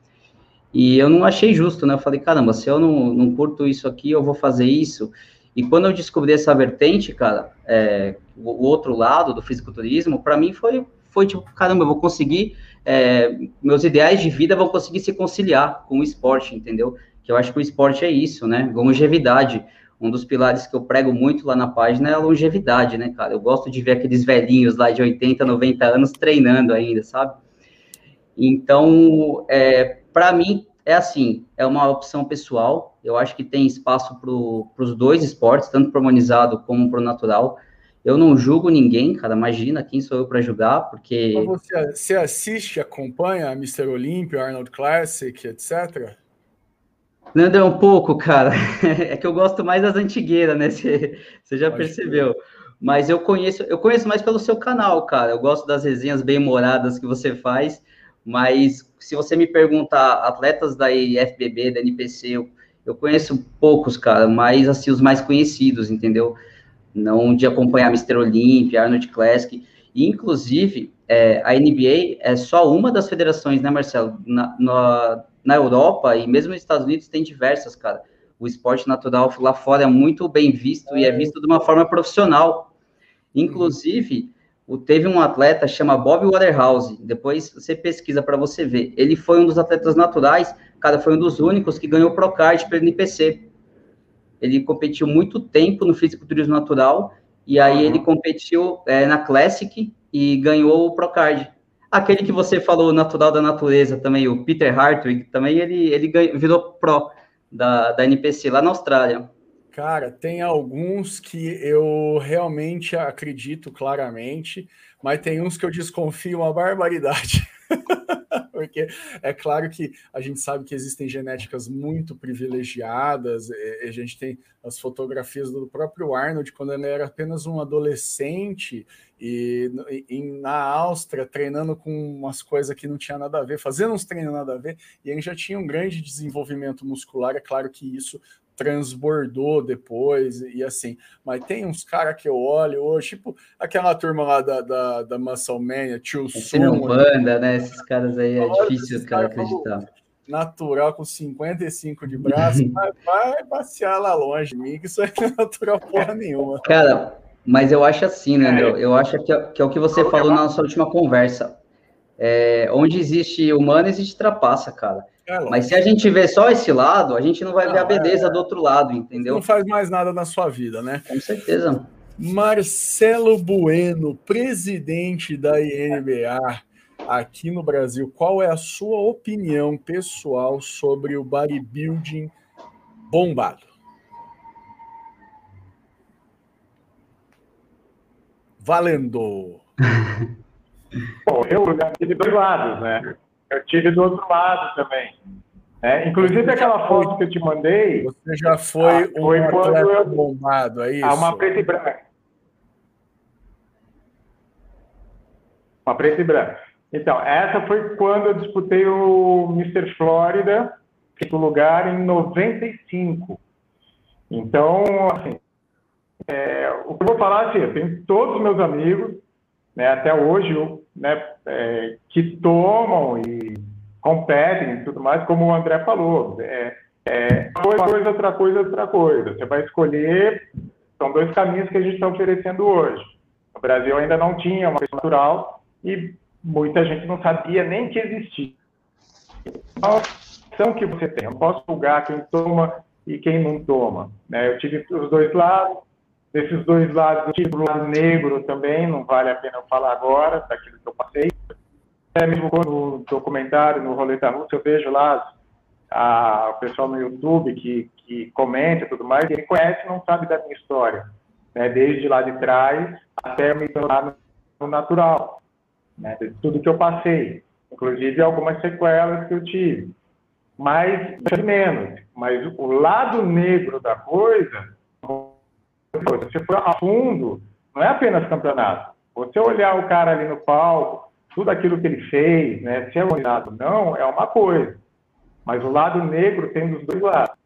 E eu não achei justo, né? Eu falei, caramba, se eu não, não curto isso aqui, eu vou fazer isso. E quando eu descobri essa vertente, cara, é, o, outro lado do fisiculturismo, para mim foi, foi tipo, caramba, eu vou conseguir, é, meus ideais de vida vão conseguir se conciliar com o esporte, entendeu? que eu acho que o esporte é isso, né? Longevidade. Um dos pilares que eu prego muito lá na página é a longevidade, né, cara? Eu gosto de ver aqueles velhinhos lá de 80, 90 anos treinando ainda, sabe? Então, é, para mim, é assim, é uma opção pessoal. Eu acho que tem espaço para os dois esportes, tanto para o humanizado como para o natural. Eu não julgo ninguém, cara. Imagina quem sou eu para julgar, porque. Você, você assiste, acompanha a Mr. Olympia, Arnold Classic, etc? Leandro, é um pouco, cara. É que eu gosto mais das antigueiras, né? Você, você já Pode percebeu. Ser. Mas eu conheço, eu conheço mais pelo seu canal, cara. Eu gosto das resenhas bem moradas que você faz. Mas se você me perguntar, atletas da IFBB, da NPC, eu, eu conheço poucos, cara, mas assim, os mais conhecidos, entendeu? Não de acompanhar Mr. Olympia, Arnold Classic. E, inclusive, é, a NBA é só uma das federações, né, Marcelo? Na, na, na Europa e mesmo nos Estados Unidos tem diversas, cara. O esporte natural lá fora é muito bem visto é. e é visto de uma forma profissional. Inclusive, o, teve um atleta chama Bob Waterhouse. Depois você pesquisa para você ver. Ele foi um dos atletas naturais, cara, foi um dos únicos que ganhou o Procard pelo NPC. Ele competiu muito tempo no fisiculturismo natural e aí uhum. ele competiu é, na Classic e ganhou o Procard. Aquele que você falou, natural da natureza, também, o Peter Hartwig, também ele, ele ganhou, virou pro da, da NPC lá na Austrália. Cara, tem alguns que eu realmente acredito claramente, mas tem uns que eu desconfio uma barbaridade. Porque é claro que a gente sabe que existem genéticas muito privilegiadas, a gente tem as fotografias do próprio Arnold quando ele era apenas um adolescente e, e na Áustria treinando com umas coisas que não tinha nada a ver, fazendo uns treinos nada a ver, e ele já tinha um grande desenvolvimento muscular. É claro que isso transbordou depois e assim. Mas tem uns caras que eu olho hoje, tipo aquela turma lá da, da, da Tio Sumo. banda, né? Esses caras aí é difícil cara acreditar. Natural com 55 de braço, vai, vai passear lá longe de mim, que isso aí não é natural porra nenhuma. Cara, mas eu acho assim, né, André? Eu acho que, é, que é o que você falou na nossa última conversa. É, onde existe humano, existe trapaça, cara. Mas se a gente vê só esse lado, a gente não vai não, ver a beleza é... do outro lado, entendeu? Não faz mais nada na sua vida, né? Com certeza. Marcelo Bueno, presidente da INBA aqui no Brasil, qual é a sua opinião pessoal sobre o bodybuilding bombado? Valendo! Bom, eu tive dois lados, né? Eu tive do outro lado também. É, inclusive aquela foto que eu te mandei. Você já foi ah, um foi atleta eu, bombado, é isso? Ah, uma preta e branca. Uma preta e branca. Então, essa foi quando eu disputei o Mr. Florida, quinto lugar, em 95. Então, assim, é, o que eu vou falar assim, eu tenho todos os meus amigos, né, até hoje, né, é, que tomam e competem e tudo mais, como o André falou. É, é, uma coisa, outra coisa, outra coisa. Você vai escolher, são dois caminhos que a gente está oferecendo hoje. O Brasil ainda não tinha uma coisa natural e muita gente não sabia nem que existia. Qual opção que você tem? Eu posso julgar quem toma e quem não toma. Né? Eu tive os dois lados, desses dois lados, tive o lado negro também, não vale a pena eu falar agora, daquilo que eu passei. É mesmo no documentário, no Roleta Russa, eu vejo lá a, o pessoal no YouTube que, que comenta e tudo mais, ele conhece não sabe da minha história, né? desde lá de trás até me tornar no natural, né? de tudo que eu passei, inclusive algumas sequelas que eu tive. Mas, menos, mas o lado negro da coisa se você for a fundo, não é apenas campeonato. Você olhar o cara ali no palco, tudo aquilo que ele fez, né, se é ou não, é uma coisa. Mas o lado negro tem dos dois lados.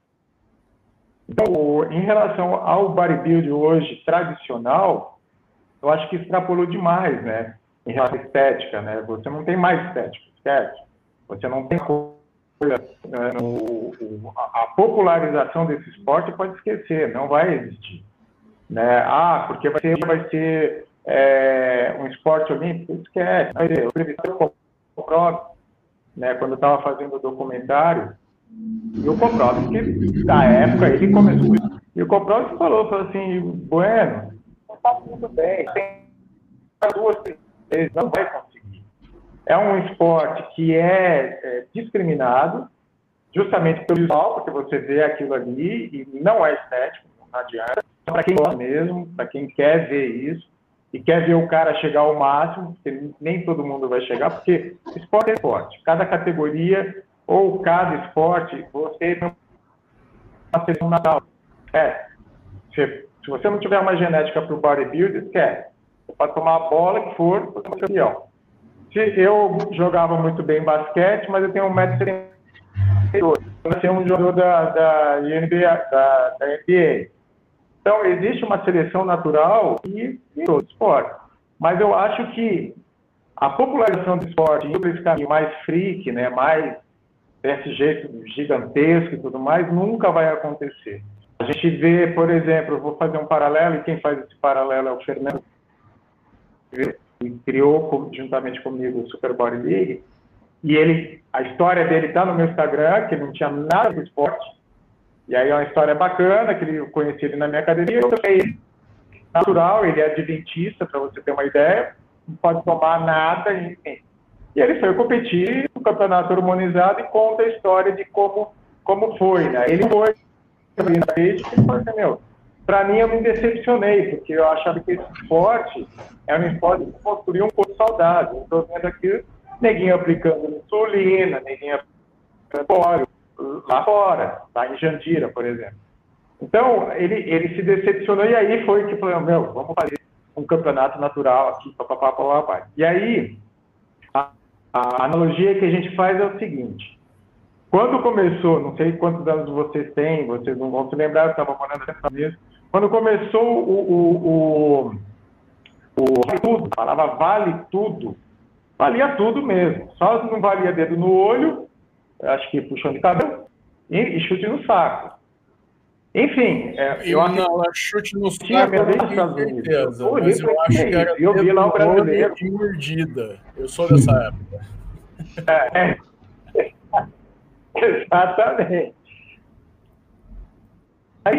Então, em relação ao bodybuilding hoje tradicional, eu acho que extrapolou demais, né? Em relação à estética, né? Você não tem mais estética, estética. Você não tem coisa. Né, a popularização desse esporte pode esquecer, não vai existir. Né? Ah, porque vai ser, vai ser é, um esporte olímpico? Esquece. O previsor Koprov, né, quando eu estava fazendo o documentário, e o Koprov, que da época ele começou. E o Koprov falou, falou assim: Bueno, está tudo bem, tem duas, três não vai conseguir. É um esporte que é, é discriminado, justamente pelo visual, porque você vê aquilo ali e não é estético, não adianta para quem gosta mesmo, para quem quer ver isso e quer ver o cara chegar ao máximo, porque nem todo mundo vai chegar, porque esporte é esporte. Cada categoria ou cada esporte, você tem uma seleção natal. É, se, se você não tiver uma genética para o bodybuilder, esquece. Você pode tomar a bola que for, você é campeão. Se eu jogava muito bem basquete, mas eu tenho 1,72m. Eu ser um jogador da, da, NBA, da, da NBA. Então, existe uma seleção natural e, outro esporte. Mas eu acho que a popularização do esporte, indo esse caminho mais freak, né, mais desse jeito gigantesco e tudo mais, nunca vai acontecer. A gente vê, por exemplo, vou fazer um paralelo, e quem faz esse paralelo é o Fernando, que criou juntamente comigo o Super Body League, e ele, a história dele está no meu Instagram, que não tinha nada de esporte, e aí é uma história bacana, que ele conheci ele na minha academia, eu também natural, ele é adventista, para você ter uma ideia, não pode tomar nada, enfim. E ele foi competir no campeonato harmonizado e conta a história de como, como foi, né? Ele foi ele falou assim, meu, para mim eu me decepcionei, porque eu achava que esse esporte era um esporte que construía um corpo saudável. Estou vendo aqui neguinho aplicando insulina, neguinho aplicando lá fora, lá em Jandira, por exemplo. Então, ele, ele se decepcionou e aí foi que falou, meu, vamos fazer um campeonato natural aqui, papapá, papapá. E aí, a, a analogia que a gente faz é o seguinte, quando começou, não sei quantos anos vocês têm, vocês não vão se lembrar, eu estava morando Estados Unidos, quando começou o, o, o, o Tudo, falava Vale Tudo, valia tudo mesmo, só não valia dedo no olho, acho que puxando de cabelo, e, e chute no saco. Enfim, é, eu acho não, que chute no saco eu tenho certeza, eu mas eu acho que era eu vi lá o brasileiro e mordida. Eu sou dessa época. É, é. Exatamente. Aí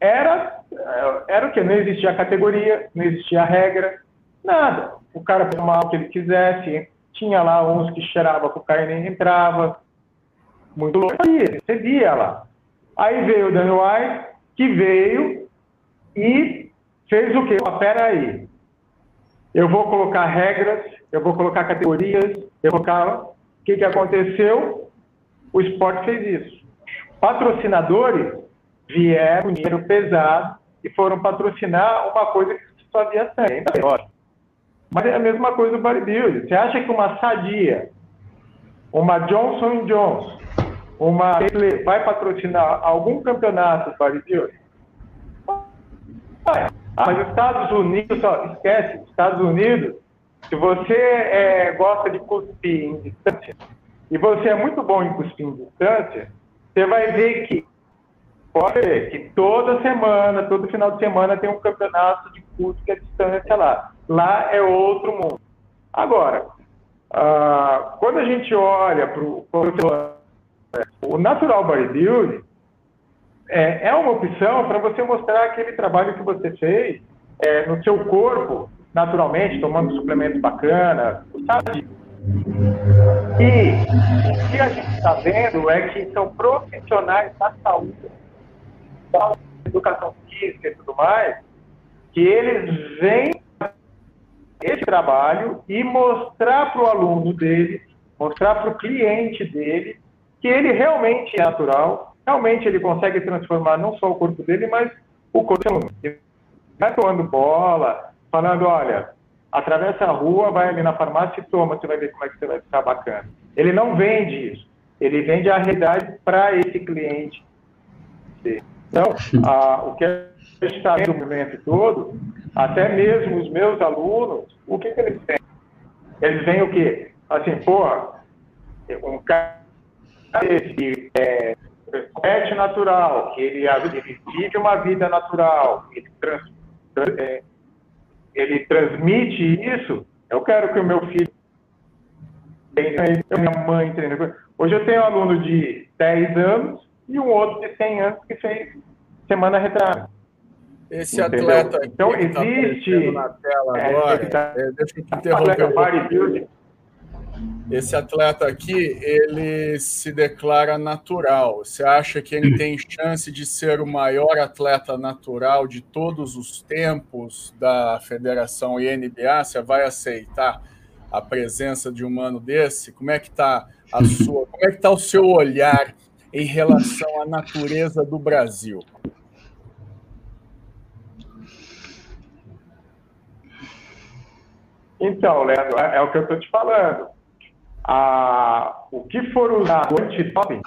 era, era o que? Não existia categoria, não existia regra, nada. O cara tomava o que ele quisesse, tinha lá uns que cheirava cocaína e entrava. Muito louco. Você via lá. Aí veio o Daniel White, que veio e fez o quê? Ah, pera aí. Eu vou colocar regras, eu vou colocar categorias, eu vou colocar... O que, que aconteceu? O esporte fez isso. Patrocinadores vieram com dinheiro pesado e foram patrocinar uma coisa que só havia sangue. Mas é a mesma coisa do bodybuilding. Você acha que uma Sadia, uma Johnson Johnson, uma vai patrocinar algum campeonato bodybuilding? Ah, mas os Estados Unidos, só, esquece, Estados Unidos, se você é, gosta de cuspir em distância, e você é muito bom em cuspir em distância, você vai ver que pode ver que toda semana, todo final de semana tem um campeonato de cuspe à distância lá. Lá é outro mundo. Agora, ah, quando a gente olha para o natural bodybuilding, é, é uma opção para você mostrar aquele trabalho que você fez é, no seu corpo, naturalmente, tomando suplementos bacanas, sabe? E o que a gente está vendo é que são profissionais da saúde, da educação física e tudo mais, que eles vêm esse trabalho e mostrar para o aluno dele, mostrar para o cliente dele, que ele realmente é natural, realmente ele consegue transformar não só o corpo dele, mas o corpo aluno. Vai tomando bola, falando, olha, atravessa a rua, vai ali na farmácia e toma, você vai ver como é que você vai ficar bacana. Ele não vende isso, ele vende a realidade para esse cliente. Então, a, o que está vendo no movimento todo, até mesmo os meus alunos, o que, que eles têm? Eles veem o quê? Assim, pô, um cara que é, é natural, que ele, ele vive uma vida natural, ele trans, é, ele transmite isso, eu quero que o meu filho treine, minha mãe treine. Hoje eu tenho um aluno de 10 anos e um outro de 100 anos que fez semana retrasada. Esse Entendeu? atleta então, tá existe, na tela é, agora, tá, é, deixa eu te interromper um esse atleta aqui, ele se declara natural. Você acha que ele tem chance de ser o maior atleta natural de todos os tempos da Federação INBA? Você vai aceitar a presença de um humano desse? Como é que está a sua, como é que está o seu olhar em relação à natureza do Brasil? Então, Leandro, é, é o que eu estou te falando a, o que for usado antidoping,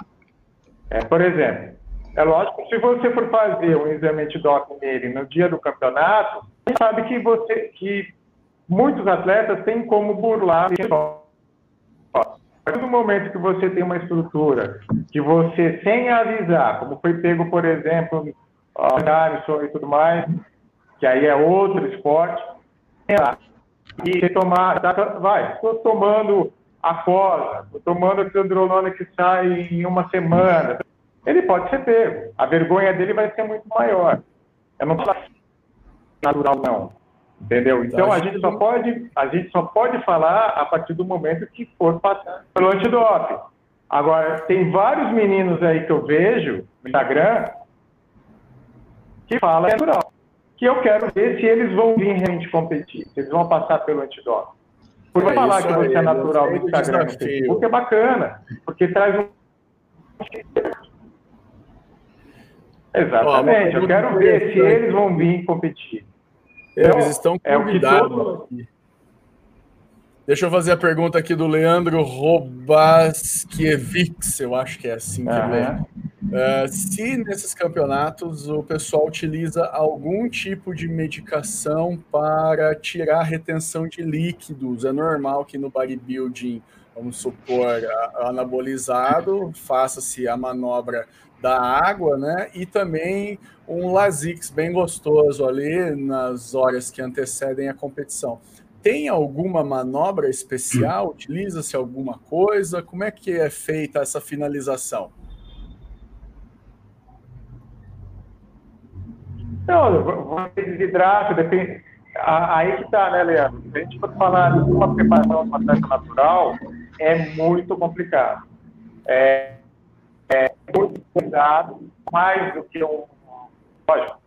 é, por exemplo, é lógico, se você for fazer um exame antidoping nele no dia do campeonato, você sabe que você que muitos atletas têm como burlar do momento que você tem uma estrutura que você, sem avisar, como foi pego, por exemplo, o e tudo mais, que aí é outro esporte, e tomar, vai, estou tomando a fosa, tomando a xandrolona que sai em uma semana, ele pode ser pego. A vergonha dele vai ser muito maior. É não natural, não. Entendeu? Então a gente só pode, a gente só pode falar a partir do momento que for passar pelo antidoping. Agora, tem vários meninos aí que eu vejo no Instagram que fala é natural. Que eu quero ver se eles vão vir realmente competir, se eles vão passar pelo antidoping. Por é falar que você é natural no Instagram Facebook é bacana, porque traz um. Exatamente, eu quero ver se eles vão vir competir. Eles então, estão convidados. É todo... Deixa eu fazer a pergunta aqui do Leandro Robaskiewicz, eu acho que é assim que uhum. é. Uh, se nesses campeonatos o pessoal utiliza algum tipo de medicação para tirar a retenção de líquidos, é normal que no bodybuilding, vamos supor, anabolizado, faça-se a manobra da água, né? E também um Lasix bem gostoso ali nas horas que antecedem a competição tem alguma manobra especial? Utiliza-se alguma coisa? Como é que é feita essa finalização? Não, desidrato, depende. Aí que tá, né, Leandro? Se a gente for falar de uma preparação de atleta natural, é muito complicado. É, é muito cuidado, mais do que um. Lógico,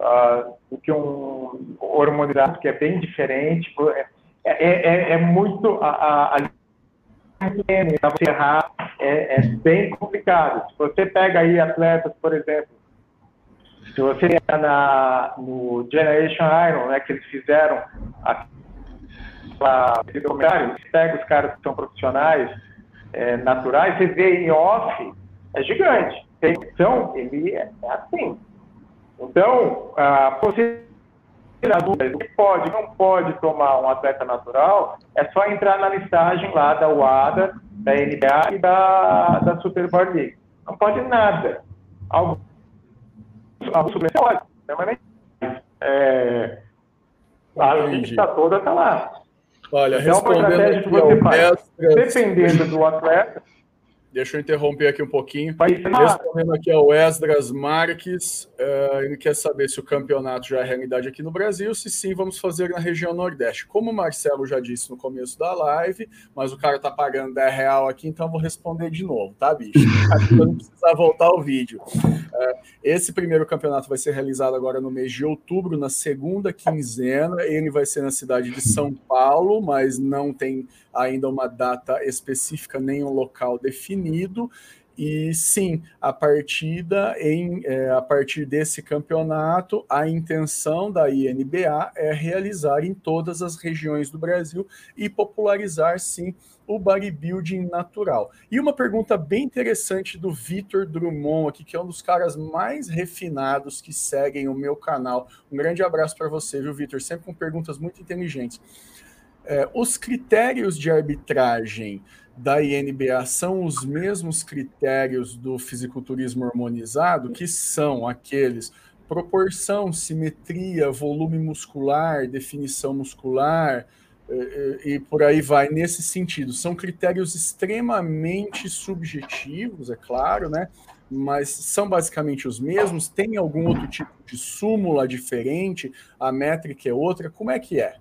uh, do que um hormonizado, que é bem diferente. É, é, é, é muito. A, a, a você errar é, é, bem complicado. Se você pega aí atletas, por exemplo, se você está na, no Generation Iron, né, que eles fizeram aquela você pega os caras que são profissionais é, naturais, você vê em off, é gigante. Então, ele é, é assim. Então, a você o que pode, não pode tomar um atleta natural, é só entrar na listagem lá da UADA, da NBA e da, da Super Bowl League. Não pode nada. Algo, algo suplemento pode, mas é, a lista toda está lá. Olha, então, uma estratégia que você faz, dependendo do atleta, Deixa eu interromper aqui um pouquinho. Respondendo aqui ao Esdras Marques, uh, ele quer saber se o campeonato já é realidade aqui no Brasil. Se sim, vamos fazer na região Nordeste. Como o Marcelo já disse no começo da live, mas o cara tá pagando 10 real aqui, então eu vou responder de novo, tá, bicho? não precisar voltar ao vídeo. Uh, esse primeiro campeonato vai ser realizado agora no mês de outubro, na segunda quinzena. Ele vai ser na cidade de São Paulo, mas não tem ainda uma data específica nem um local definido. E sim, a partida em é, a partir desse campeonato, a intenção da INBA é realizar em todas as regiões do Brasil e popularizar sim o bodybuilding natural. E uma pergunta bem interessante do Vitor Drummond aqui, que é um dos caras mais refinados que seguem o meu canal. Um grande abraço para você, viu, Vitor? Sempre com perguntas muito inteligentes. É, os critérios de arbitragem da INBA são os mesmos critérios do fisiculturismo harmonizado, que são aqueles proporção, simetria, volume muscular, definição muscular, e, é, é, e por aí vai nesse sentido. São critérios extremamente subjetivos, é claro, né? Mas são basicamente os mesmos. Tem algum outro tipo de súmula diferente? A métrica é outra? Como é que é?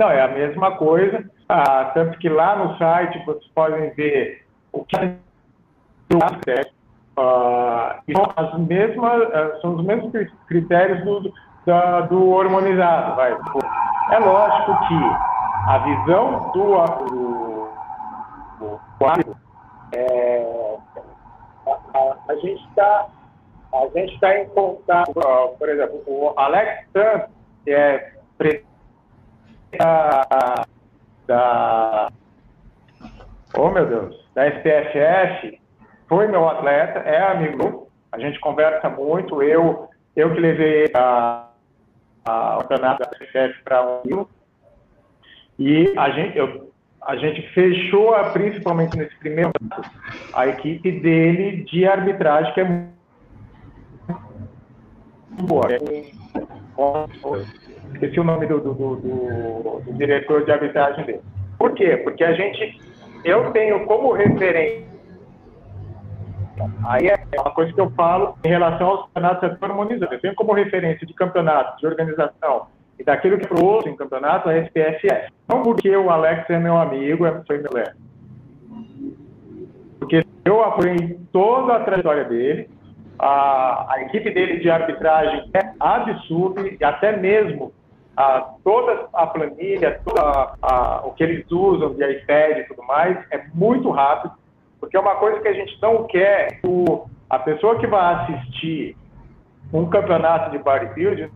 Não, é a mesma coisa, ah, tanto que lá no site vocês podem ver o que é ah, são as mesmas, ah, são os mesmos critérios do, da, do hormonizado. Vai. É lógico que a visão do, quadro é, a, a, gente está a gente está em contato, por exemplo, o Alex Trump, que é presidente da, da oh meu Deus, da SPFF, foi meu atleta, é amigo, a gente conversa muito, eu, eu que levei a, a, campeonato da SPFF para o Rio, e a gente, eu, a gente fechou, a, principalmente nesse primeiro a equipe dele de arbitragem, que é muito boa. Esqueci o nome do, do, do, do, diretor de arbitragem dele. Por quê? Porque a gente, eu tenho como referência, aí é uma coisa que eu falo em relação aos campeonatos harmonizados. Eu tenho como referência de campeonato, de organização e daquilo que trouxe em campeonato a SPFS. Não porque o Alex é meu amigo, é, foi meu é. Eu apoiei toda a trajetória dele. A, a equipe dele de arbitragem é absurda e até mesmo a, toda a planilha, toda a, o que eles usam de iPad e tudo mais, é muito rápido, porque é uma coisa que a gente não quer, o, a pessoa que vai assistir um campeonato de bodybuilding,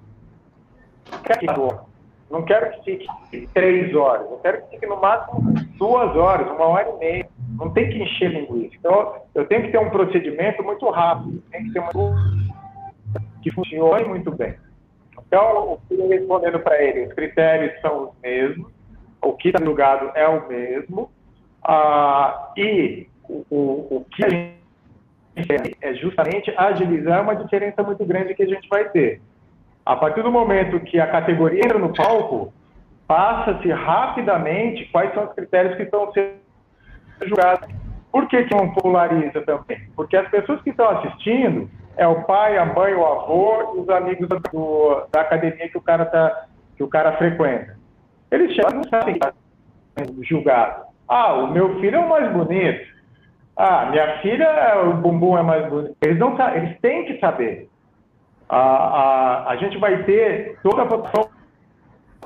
não quero que fique três horas, eu quero que fique no máximo duas horas, uma hora e meia. Não tem que encher linguiça. Então, eu tenho que ter um procedimento muito rápido, tem que ser muito que funcione muito bem. Então, respondendo para ele, os critérios são os mesmos, o que está julgado é o mesmo, ah, e o, o, o que a gente é justamente agilizar uma diferença muito grande que a gente vai ter. A partir do momento que a categoria entra no palco, passa-se rapidamente quais são os critérios que estão sendo julgados. Por que, que não polariza também? Porque as pessoas que estão assistindo é o pai, a mãe, o avô e os amigos do, da academia que o cara tá, que o cara frequenta. Eles chegam não sabem julgado. Ah, o meu filho é o mais bonito. Ah, minha filha, o bumbum é mais bonito. Eles não eles têm que saber. A, a, a gente vai ter toda a produção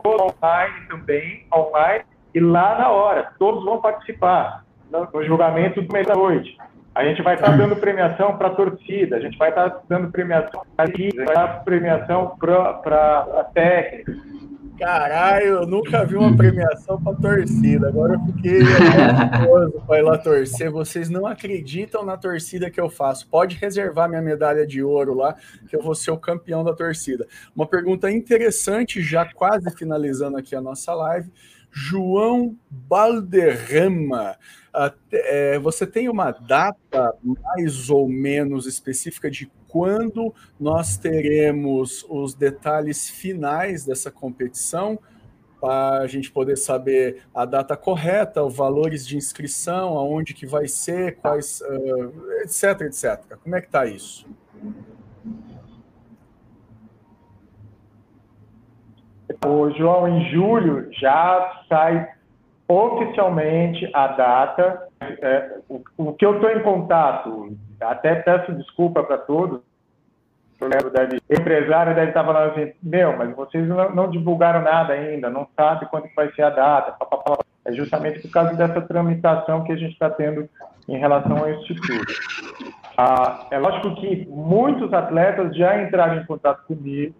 online também, online, e lá na hora, todos vão participar no, no julgamento do mês da noite. A gente vai estar dando premiação para a torcida, a gente vai estar dando premiação para a equipe, vai dar premiação para a técnica. Caralho, eu nunca vi uma premiação para torcida. Agora eu fiquei ansioso para ir lá torcer. Vocês não acreditam na torcida que eu faço. Pode reservar minha medalha de ouro lá, que eu vou ser o campeão da torcida. Uma pergunta interessante, já quase finalizando aqui a nossa live. João Balderrama, é, você tem uma data mais ou menos específica de quando nós teremos os detalhes finais dessa competição? Para a gente poder saber a data correta, os valores de inscrição, aonde que vai ser, quais, uh, etc, etc. Como é que está isso? O João, em julho já sai oficialmente a data. É, o, o, que eu estou em contato, até peço desculpa para todos, o deve, empresário deve estar falando assim, meu, mas vocês não, não divulgaram nada ainda, não sabe quando vai ser a data. É justamente por causa dessa tramitação que a gente está tendo em relação ao Instituto. Ah, é lógico que muitos atletas já entraram em contato comigo,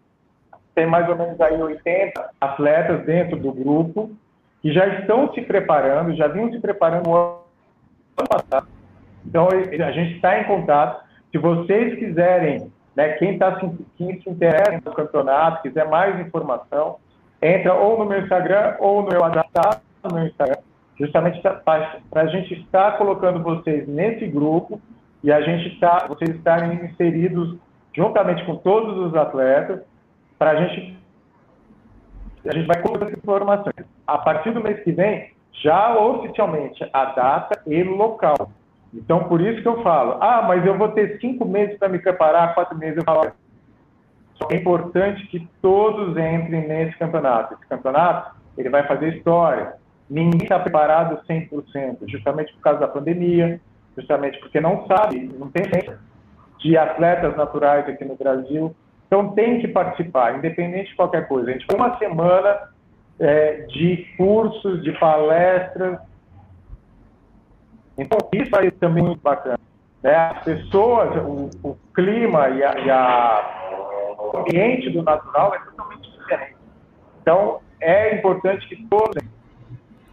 tem mais ou menos aí 80 atletas dentro do grupo que já estão se preparando, já vinham se preparando no ano passado. Então, a gente está em contato. Se vocês quiserem, né, quem, tá, quem se interessa no campeonato, quiser mais informação, entra ou no meu Instagram ou no meu WhatsApp, no meu Instagram, justamente para a gente estar colocando vocês nesse grupo e a gente está, vocês estarem inseridos juntamente com todos os atletas para a gente a gente vai colocar essas informações. A partir do mês que vem, já oficialmente a data e local. Então, por isso que eu falo, ah, mas eu vou ter cinco meses para me preparar, quatro meses. Eu falo, é importante que todos entrem nesse campeonato. Esse campeonato, ele vai fazer história. Ninguém está preparado 100%, justamente por causa da pandemia, justamente porque não sabe, não tem de atletas naturais aqui no Brasil, então tem que participar, independente de qualquer coisa. A gente tem uma semana é, de cursos, de palestras. Então isso aí também é muito bacana. Né? As pessoas, o, o clima e, a, e a, o ambiente do natural é totalmente diferente. Então é importante que todos.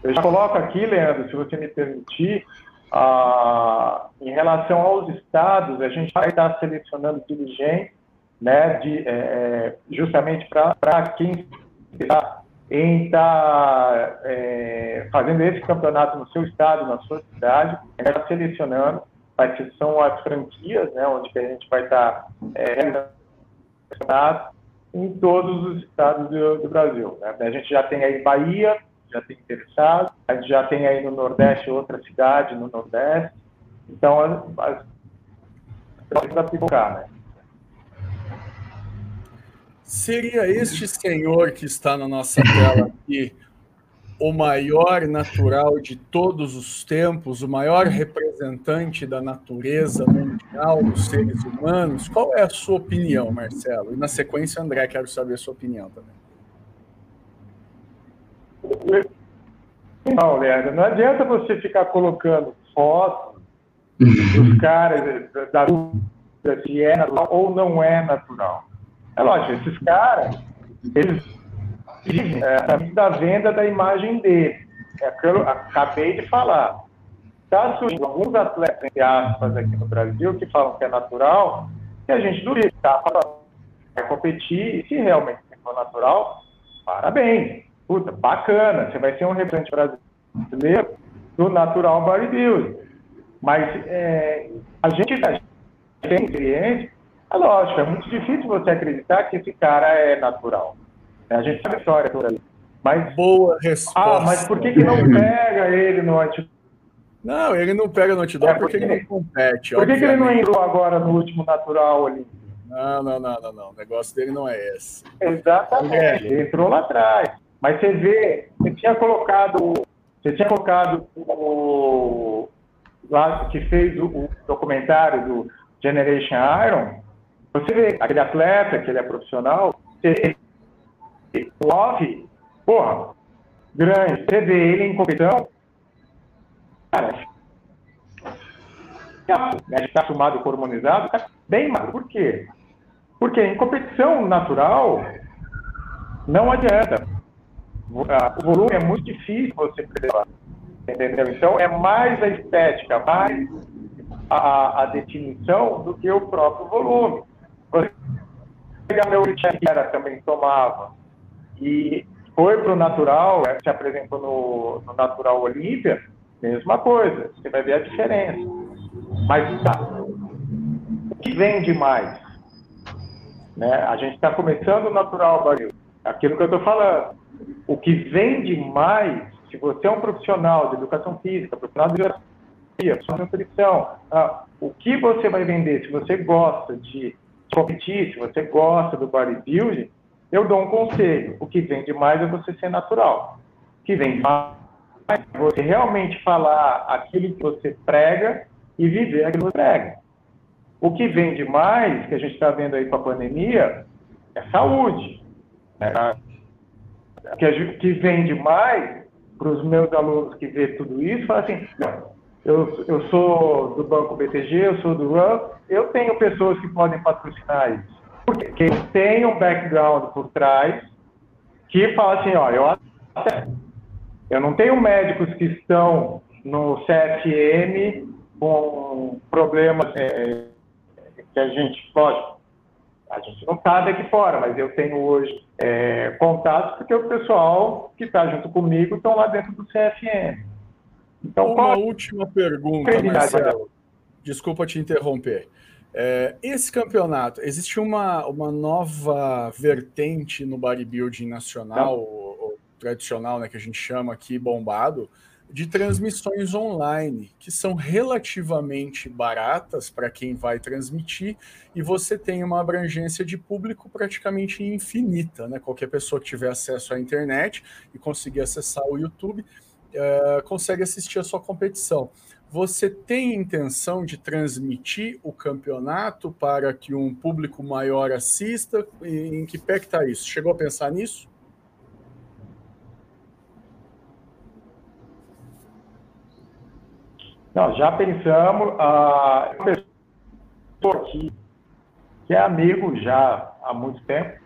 Eu já coloco aqui, Leandro, se você me permitir, ah, em relação aos estados, a gente vai estar selecionando dirigentes né, de, é, é justamente para quem está em estar tá, é, fazendo esse campeonato no seu estado, na sua cidade, está selecionando, que são as franquias, né, onde a gente vai estar tá, é, em todos os estados do, do Brasil. Né? A gente já tem aí Bahia, já tem interessado, a gente já tem aí no Nordeste outra cidade no Nordeste, então as, as, as né? Seria este senhor que está na nossa tela aqui o maior natural de todos os tempos, o maior representante da natureza mundial, dos seres humanos? Qual é a sua opinião, Marcelo? E na sequência, André, quero saber a sua opinião também. Não, Leandro, não adianta você ficar colocando fotos dos caras da se é natural ou não é natural. É lógico, esses caras, eles é, da venda da imagem dele. É acabei de falar. Está surgindo alguns atletas, entre aspas, aqui no Brasil, que falam que é natural, e a gente duvida, tá? Vai competir, e se realmente for natural, parabéns. Puta, bacana, você vai ser um representante brasileiro do natural bodybuilding. Mas é, a gente tem experiência, é lógico, é muito difícil você acreditar que esse cara é natural. A gente sabe a história toda ali. Mas, Boa resposta. Ah, mas por que, que não pega ele no antidoping? Não, ele não pega no antidoping é porque, porque, ele não compete. Por que, que ele não entrou agora no último natural ali? Não, não, não, não, não. O negócio dele não é esse. Exatamente. É. Ele entrou lá atrás. Mas você vê, você tinha colocado, você tinha colocado o lá que fez o, o documentário do Generation Iron. Você vê aquele atleta que ele é profissional, ele Love, porra, grande. Você vê ele em competição, cara, gente está com hormonizado, tá bem magro. Por quê? Porque em competição natural, não adianta. O volume é muito difícil você preservar. Entendeu? Então, é mais a estética, mais a, a definição do que o próprio volume. Que era também tomava e foi para o natural, é, se apresentou no, no Natural Olímpia, mesma coisa, você vai ver a diferença. Mas tá, o que vende mais? Né? A gente está começando o Natural Baril, aquilo que eu estou falando. O que vende mais, se você é um profissional de educação física, profissional de geografia, profissional de nutrição, ah, o que você vai vender? Se você gosta de competir, se você gosta do bodybuilding, eu dou um conselho. O que vende mais é você ser natural. O que vende mais é você realmente falar aquilo que você prega e viver aquilo que você prega. O que vende mais, que a gente está vendo aí com a pandemia, é saúde. Né? Que, que vende mais para os meus alunos que vê tudo isso, fala assim, eu, eu sou do Banco BTG, eu sou do RAM, eu tenho pessoas que podem patrocinar isso. Porque tem um background por trás que fala assim, ó, eu, eu não tenho médicos que estão no CFM com problemas é, que a gente pode. A gente não está daqui fora, mas eu tenho hoje é, porque o pessoal que está junto comigo estão lá dentro do CFM. Então, uma qual... última pergunta, Marcelo. Desculpa te interromper. É, esse campeonato, existe uma, uma nova vertente no bodybuilding nacional, ou, ou tradicional, né, que a gente chama aqui, bombado, de transmissões online, que são relativamente baratas para quem vai transmitir, e você tem uma abrangência de público praticamente infinita. Né? Qualquer pessoa que tiver acesso à internet e conseguir acessar o YouTube é, consegue assistir a sua competição. Você tem intenção de transmitir o campeonato para que um público maior assista? Em que pé que está isso? Chegou a pensar nisso? Não, já pensamos. A pessoa aqui, que é amigo já há muito tempo,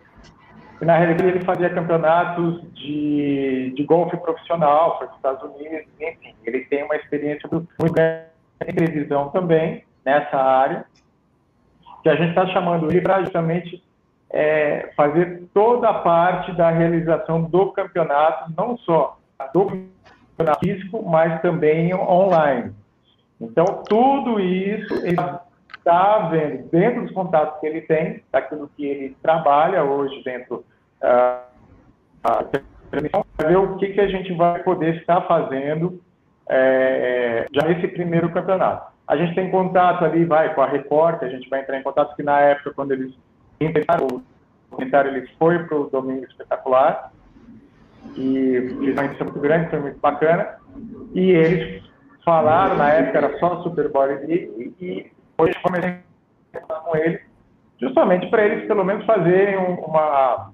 e na realidade ele fazia campeonatos de, de golfe profissional, foi para os Estados Unidos, enfim. Ele tem uma experiência muito grande em televisão também, nessa área, que a gente está chamando ele para justamente é, fazer toda a parte da realização do campeonato, não só do campeonato físico, mas também online. Então, tudo isso ele está vendo dentro dos contatos que ele tem, daquilo que ele trabalha hoje dentro uh, uh, ver o que, que a gente vai poder estar fazendo é, já nesse primeiro campeonato. A gente tem contato ali, vai, com a Record, a gente vai entrar em contato, que na época, quando eles entraram, o documentário ele foi para o Domingo Espetacular, e fiz uma edição muito grande, foi muito bacana, e eles falaram, na época era só Super Body e, e hoje comecei a com eles, justamente para eles pelo menos fazerem uma,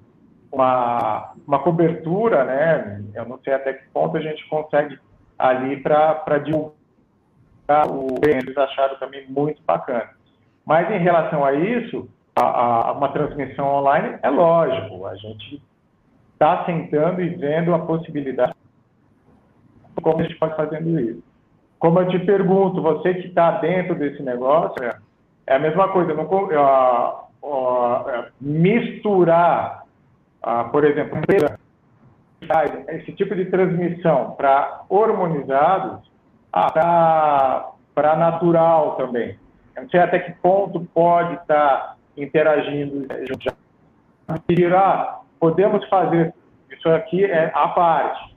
uma, uma cobertura, né? Eu não sei até que ponto a gente consegue ali para divulgar o eles acharam também muito bacana. Mas em relação a isso, a, a uma transmissão online é lógico, a gente está sentando e vendo a possibilidade como a gente pode fazendo isso. Como eu te pergunto, você que está dentro desse negócio, é a mesma coisa, não, uh, misturar, uh, por exemplo, esse tipo de transmissão para hormonizados, ah, para natural também. Eu não sei até que ponto pode estar tá interagindo junto. Ah, podemos fazer isso aqui é a parte.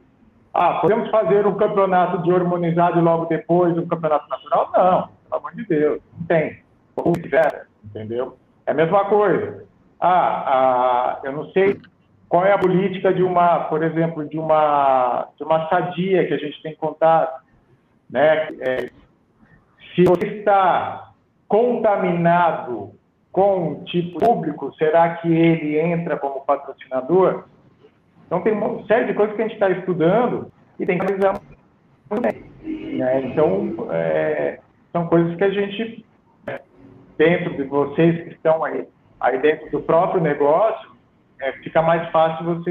Ah, podemos fazer um campeonato de hormonizado e logo depois um campeonato natural? Não, pelo amor de Deus, não tem. Ou tiver, entendeu? É a mesma coisa. Ah, ah, eu não sei qual é a política de uma, por exemplo, de uma, de uma sadia que a gente tem contato, né? É, se você está contaminado com um tipo público, será que ele entra como patrocinador? Então, tem uma série de coisas que a gente está estudando e tem que analisar. Né? Então, é, são coisas que a gente, dentro de vocês que estão aí, aí dentro do próprio negócio, é, fica mais fácil você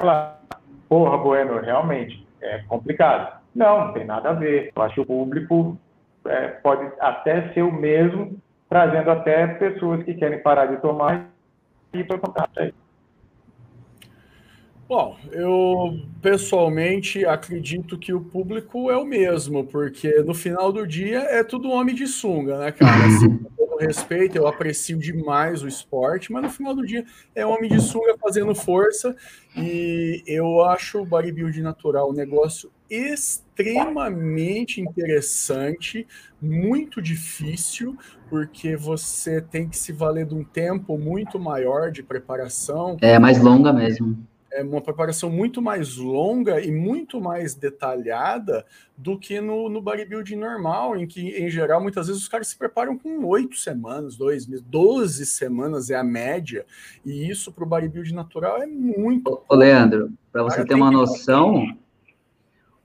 falar, porra, Bueno, realmente, é complicado. Não, não tem nada a ver. Eu acho que o público é, pode até ser o mesmo, trazendo até pessoas que querem parar de tomar e ir para contato. Bom, eu pessoalmente acredito que o público é o mesmo, porque no final do dia é tudo homem de sunga, né, cara? Assim, com todo respeito, eu aprecio demais o esporte, mas no final do dia é homem de sunga fazendo força e eu acho o bodybuilding natural um negócio extremamente interessante, muito difícil, porque você tem que se valer de um tempo muito maior de preparação. É mais longa mesmo é uma preparação muito mais longa e muito mais detalhada do que no, no bodybuilding normal, em que, em geral, muitas vezes os caras se preparam com oito semanas, dois meses, doze semanas é a média, e isso para o bodybuilding natural é muito. Ô, Leandro, para você ter uma noção,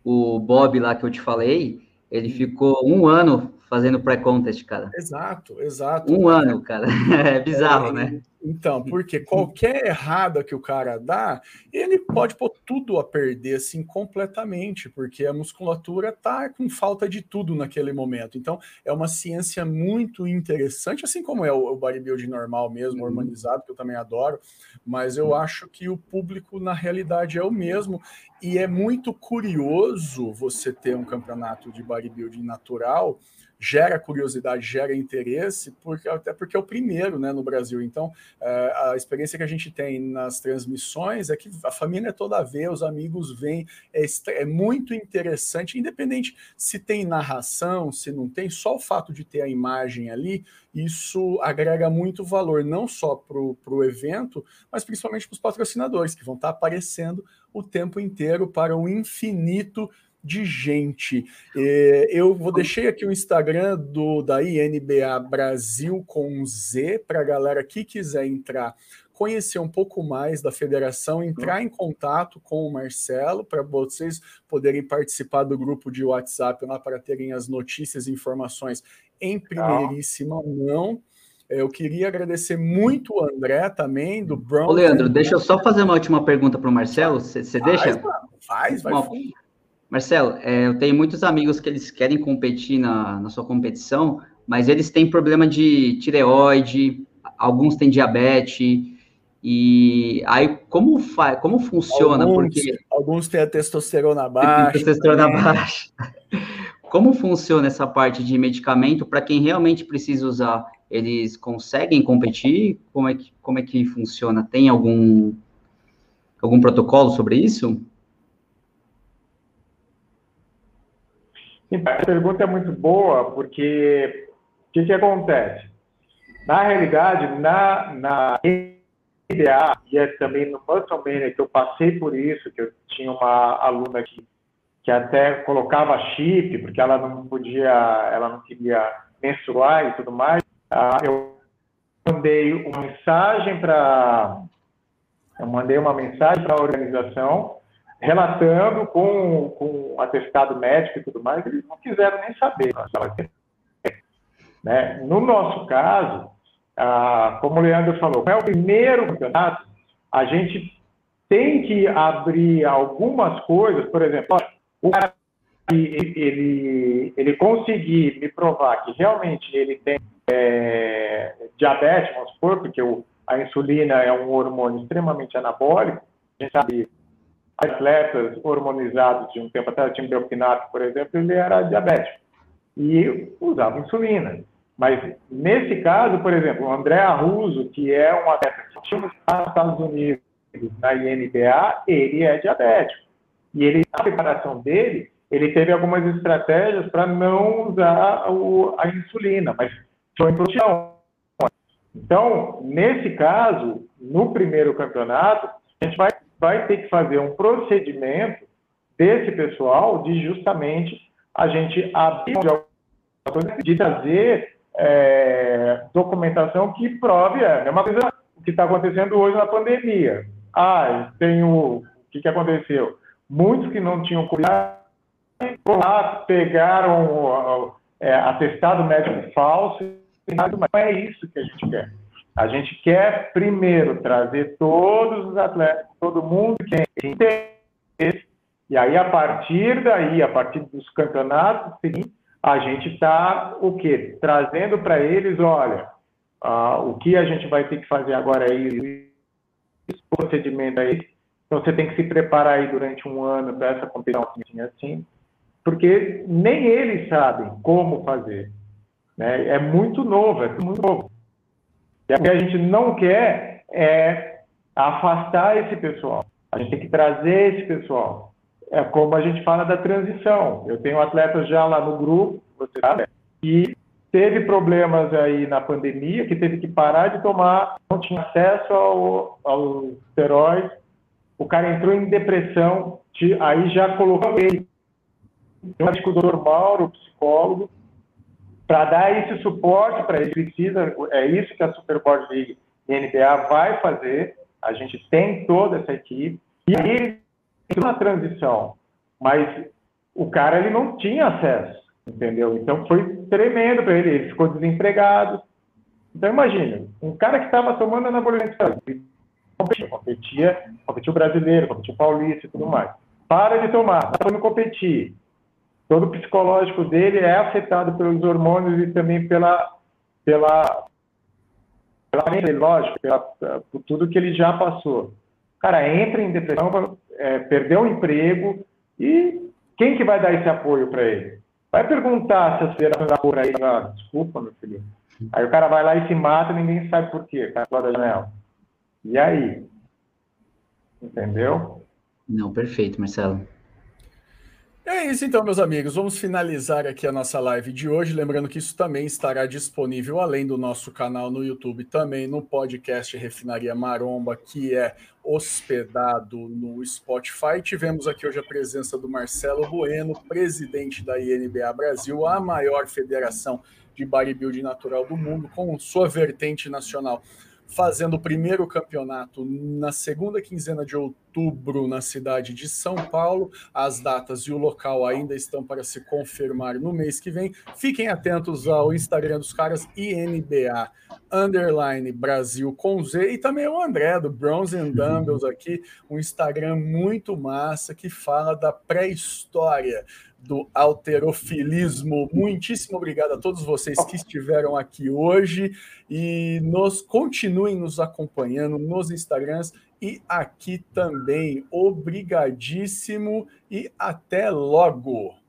o Bob lá que eu te falei, ele hum. ficou um ano fazendo pré-contest, cara. Exato, exato. Um ano, cara. É bizarro, é, né? Então, porque qualquer errada que o cara dá, ele pode pôr tudo a perder, assim, completamente, porque a musculatura tá com falta de tudo naquele momento. Então, é uma ciência muito interessante, assim como é o, bodybuilding normal mesmo, uhum. hormonizado, que eu também adoro, mas eu acho que o público, na realidade, é o mesmo, e é muito curioso você ter um campeonato de bodybuilding natural, gera curiosidade, gera interesse, porque, até porque é o primeiro né, no Brasil. Então, a experiência que a gente tem nas transmissões é que a família toda vê, os amigos vêm, é, é muito interessante, independente se tem narração, se não tem, só o fato de ter a imagem ali, isso agrega muito valor, não só para o evento, mas principalmente para os patrocinadores, que vão estar aparecendo o tempo inteiro para o infinito de gente. É, eu vou deixei aqui o Instagram do da INBA Brasil com Z para a galera que quiser entrar, conhecer um pouco mais da federação, entrar em contato com o Marcelo para vocês poderem participar do grupo de WhatsApp lá para terem as notícias e informações em primeiríssima mão. Eu queria agradecer muito o André também, do Brown. Ô, Leandro, deixa eu só fazer uma última pergunta para o Marcelo. Você deixa? Faz, vai. Uma, Marcelo, é, eu tenho muitos amigos que eles querem competir na, na sua competição, mas eles têm problema de tireoide, alguns têm diabetes, e aí como faz, como funciona? Alguns, Porque alguns têm a testosterona baixa. Testosterona baixa. Como funciona essa parte de medicamento para quem realmente precisa usar? Eles conseguem competir? Como é que, como é que funciona? Tem algum algum protocolo sobre isso? A pergunta é muito boa, porque o que, que acontece? Na realidade, na, na NBA e é também no Muscle que eu passei por isso, que eu tinha uma aluna que, que até colocava chip, porque ela não podia, ela não queria menstruar e tudo mais. Uh, eu mandei uma mensagem para eu mandei uma mensagem para a organização relatando com, com atestado médico e tudo mais, eles não quiseram nem saber. Né? No nosso caso, ah, como o Leandro falou, é o primeiro campeonato, a gente tem que abrir algumas coisas, por exemplo, o cara ele, ele conseguir me provar que realmente ele tem é, diabetes, vamos supor, porque o, a insulina é um hormônio extremamente anabólico, a gente sabe atletas hormonizados de um tempo atrás, o time Belpinato, por exemplo, ele era diabético e usava insulina. Mas nesse caso, por exemplo, o André Arruso, que é um atleta que nos Estados Unidos na INBA, ele é diabético. E ele, na preparação dele, ele teve algumas estratégias para não usar o, a insulina, mas foi proteção. Então, nesse caso, no primeiro campeonato, a gente vai, vai ter que fazer um procedimento desse pessoal de justamente a gente abrir de trazer é, documentação que prove é, uma coisa que está acontecendo hoje na pandemia. Ah, tem o, o que, que aconteceu? Muitos que não tinham cuidado lá, pegaram é, atestado médico falso, mas não é isso que a gente quer. A gente quer primeiro trazer todos os atletas, todo mundo que interesse, e aí a partir daí, a partir dos campeonatos seguintes, a gente está o quê? Trazendo para eles, olha, uh, o que a gente vai ter que fazer agora é isso, o procedimento é isso. Então você tem que se preparar aí durante um ano para essa competição assim, assim, porque nem eles sabem como fazer. Né? É muito novo, é muito novo. E o que a gente não quer é afastar esse pessoal. A gente tem que trazer esse pessoal é como a gente fala da transição. Eu tenho atletas já lá no grupo, você sabe, que teve problemas aí na pandemia, que teve que parar de tomar, não tinha acesso ao, ao esteroide, o cara entrou em depressão, aí já colocou ele, o doutor Mauro, psicólogo, para dar esse suporte para ele, precisa, é isso que a Superboard League e NBA vai fazer, a gente tem toda essa equipe, e aí na transição, mas o cara ele não tinha acesso, entendeu? Então foi tremendo para ele, ele ficou desempregado. Então imagina, um cara que estava tomando anabolizante competia, competia, competiu brasileiro, competiu paulista e tudo mais. Para de tomar, para não competir. Todo o psicológico dele é afetado pelos hormônios e também pela pela pela lógico, pela, por tudo que ele já passou. Cara, entra em depressão, é, perdeu o emprego e quem que vai dar esse apoio para ele? Vai perguntar se as feiras da por aí, ah, desculpa, meu filho. Aí o cara vai lá e se mata ninguém sabe por quê, cara lá da janela. E aí? Entendeu? Não, perfeito, Marcelo. É isso então, meus amigos. Vamos finalizar aqui a nossa live de hoje. Lembrando que isso também estará disponível, além do nosso canal no YouTube, também no podcast Refinaria Maromba, que é hospedado no Spotify. Tivemos aqui hoje a presença do Marcelo Bueno, presidente da INBA Brasil, a maior federação de bodybuilding natural do mundo, com sua vertente nacional fazendo o primeiro campeonato na segunda quinzena de outubro na cidade de São Paulo. As datas e o local ainda estão para se confirmar no mês que vem. Fiquem atentos ao Instagram dos caras INBA underline Brasil com Z e também o André do Bronze and Dumbbells aqui, um Instagram muito massa que fala da pré-história do alterofilismo. Muitíssimo obrigado a todos vocês que estiveram aqui hoje e nos continuem nos acompanhando nos Instagrams e aqui também. Obrigadíssimo e até logo.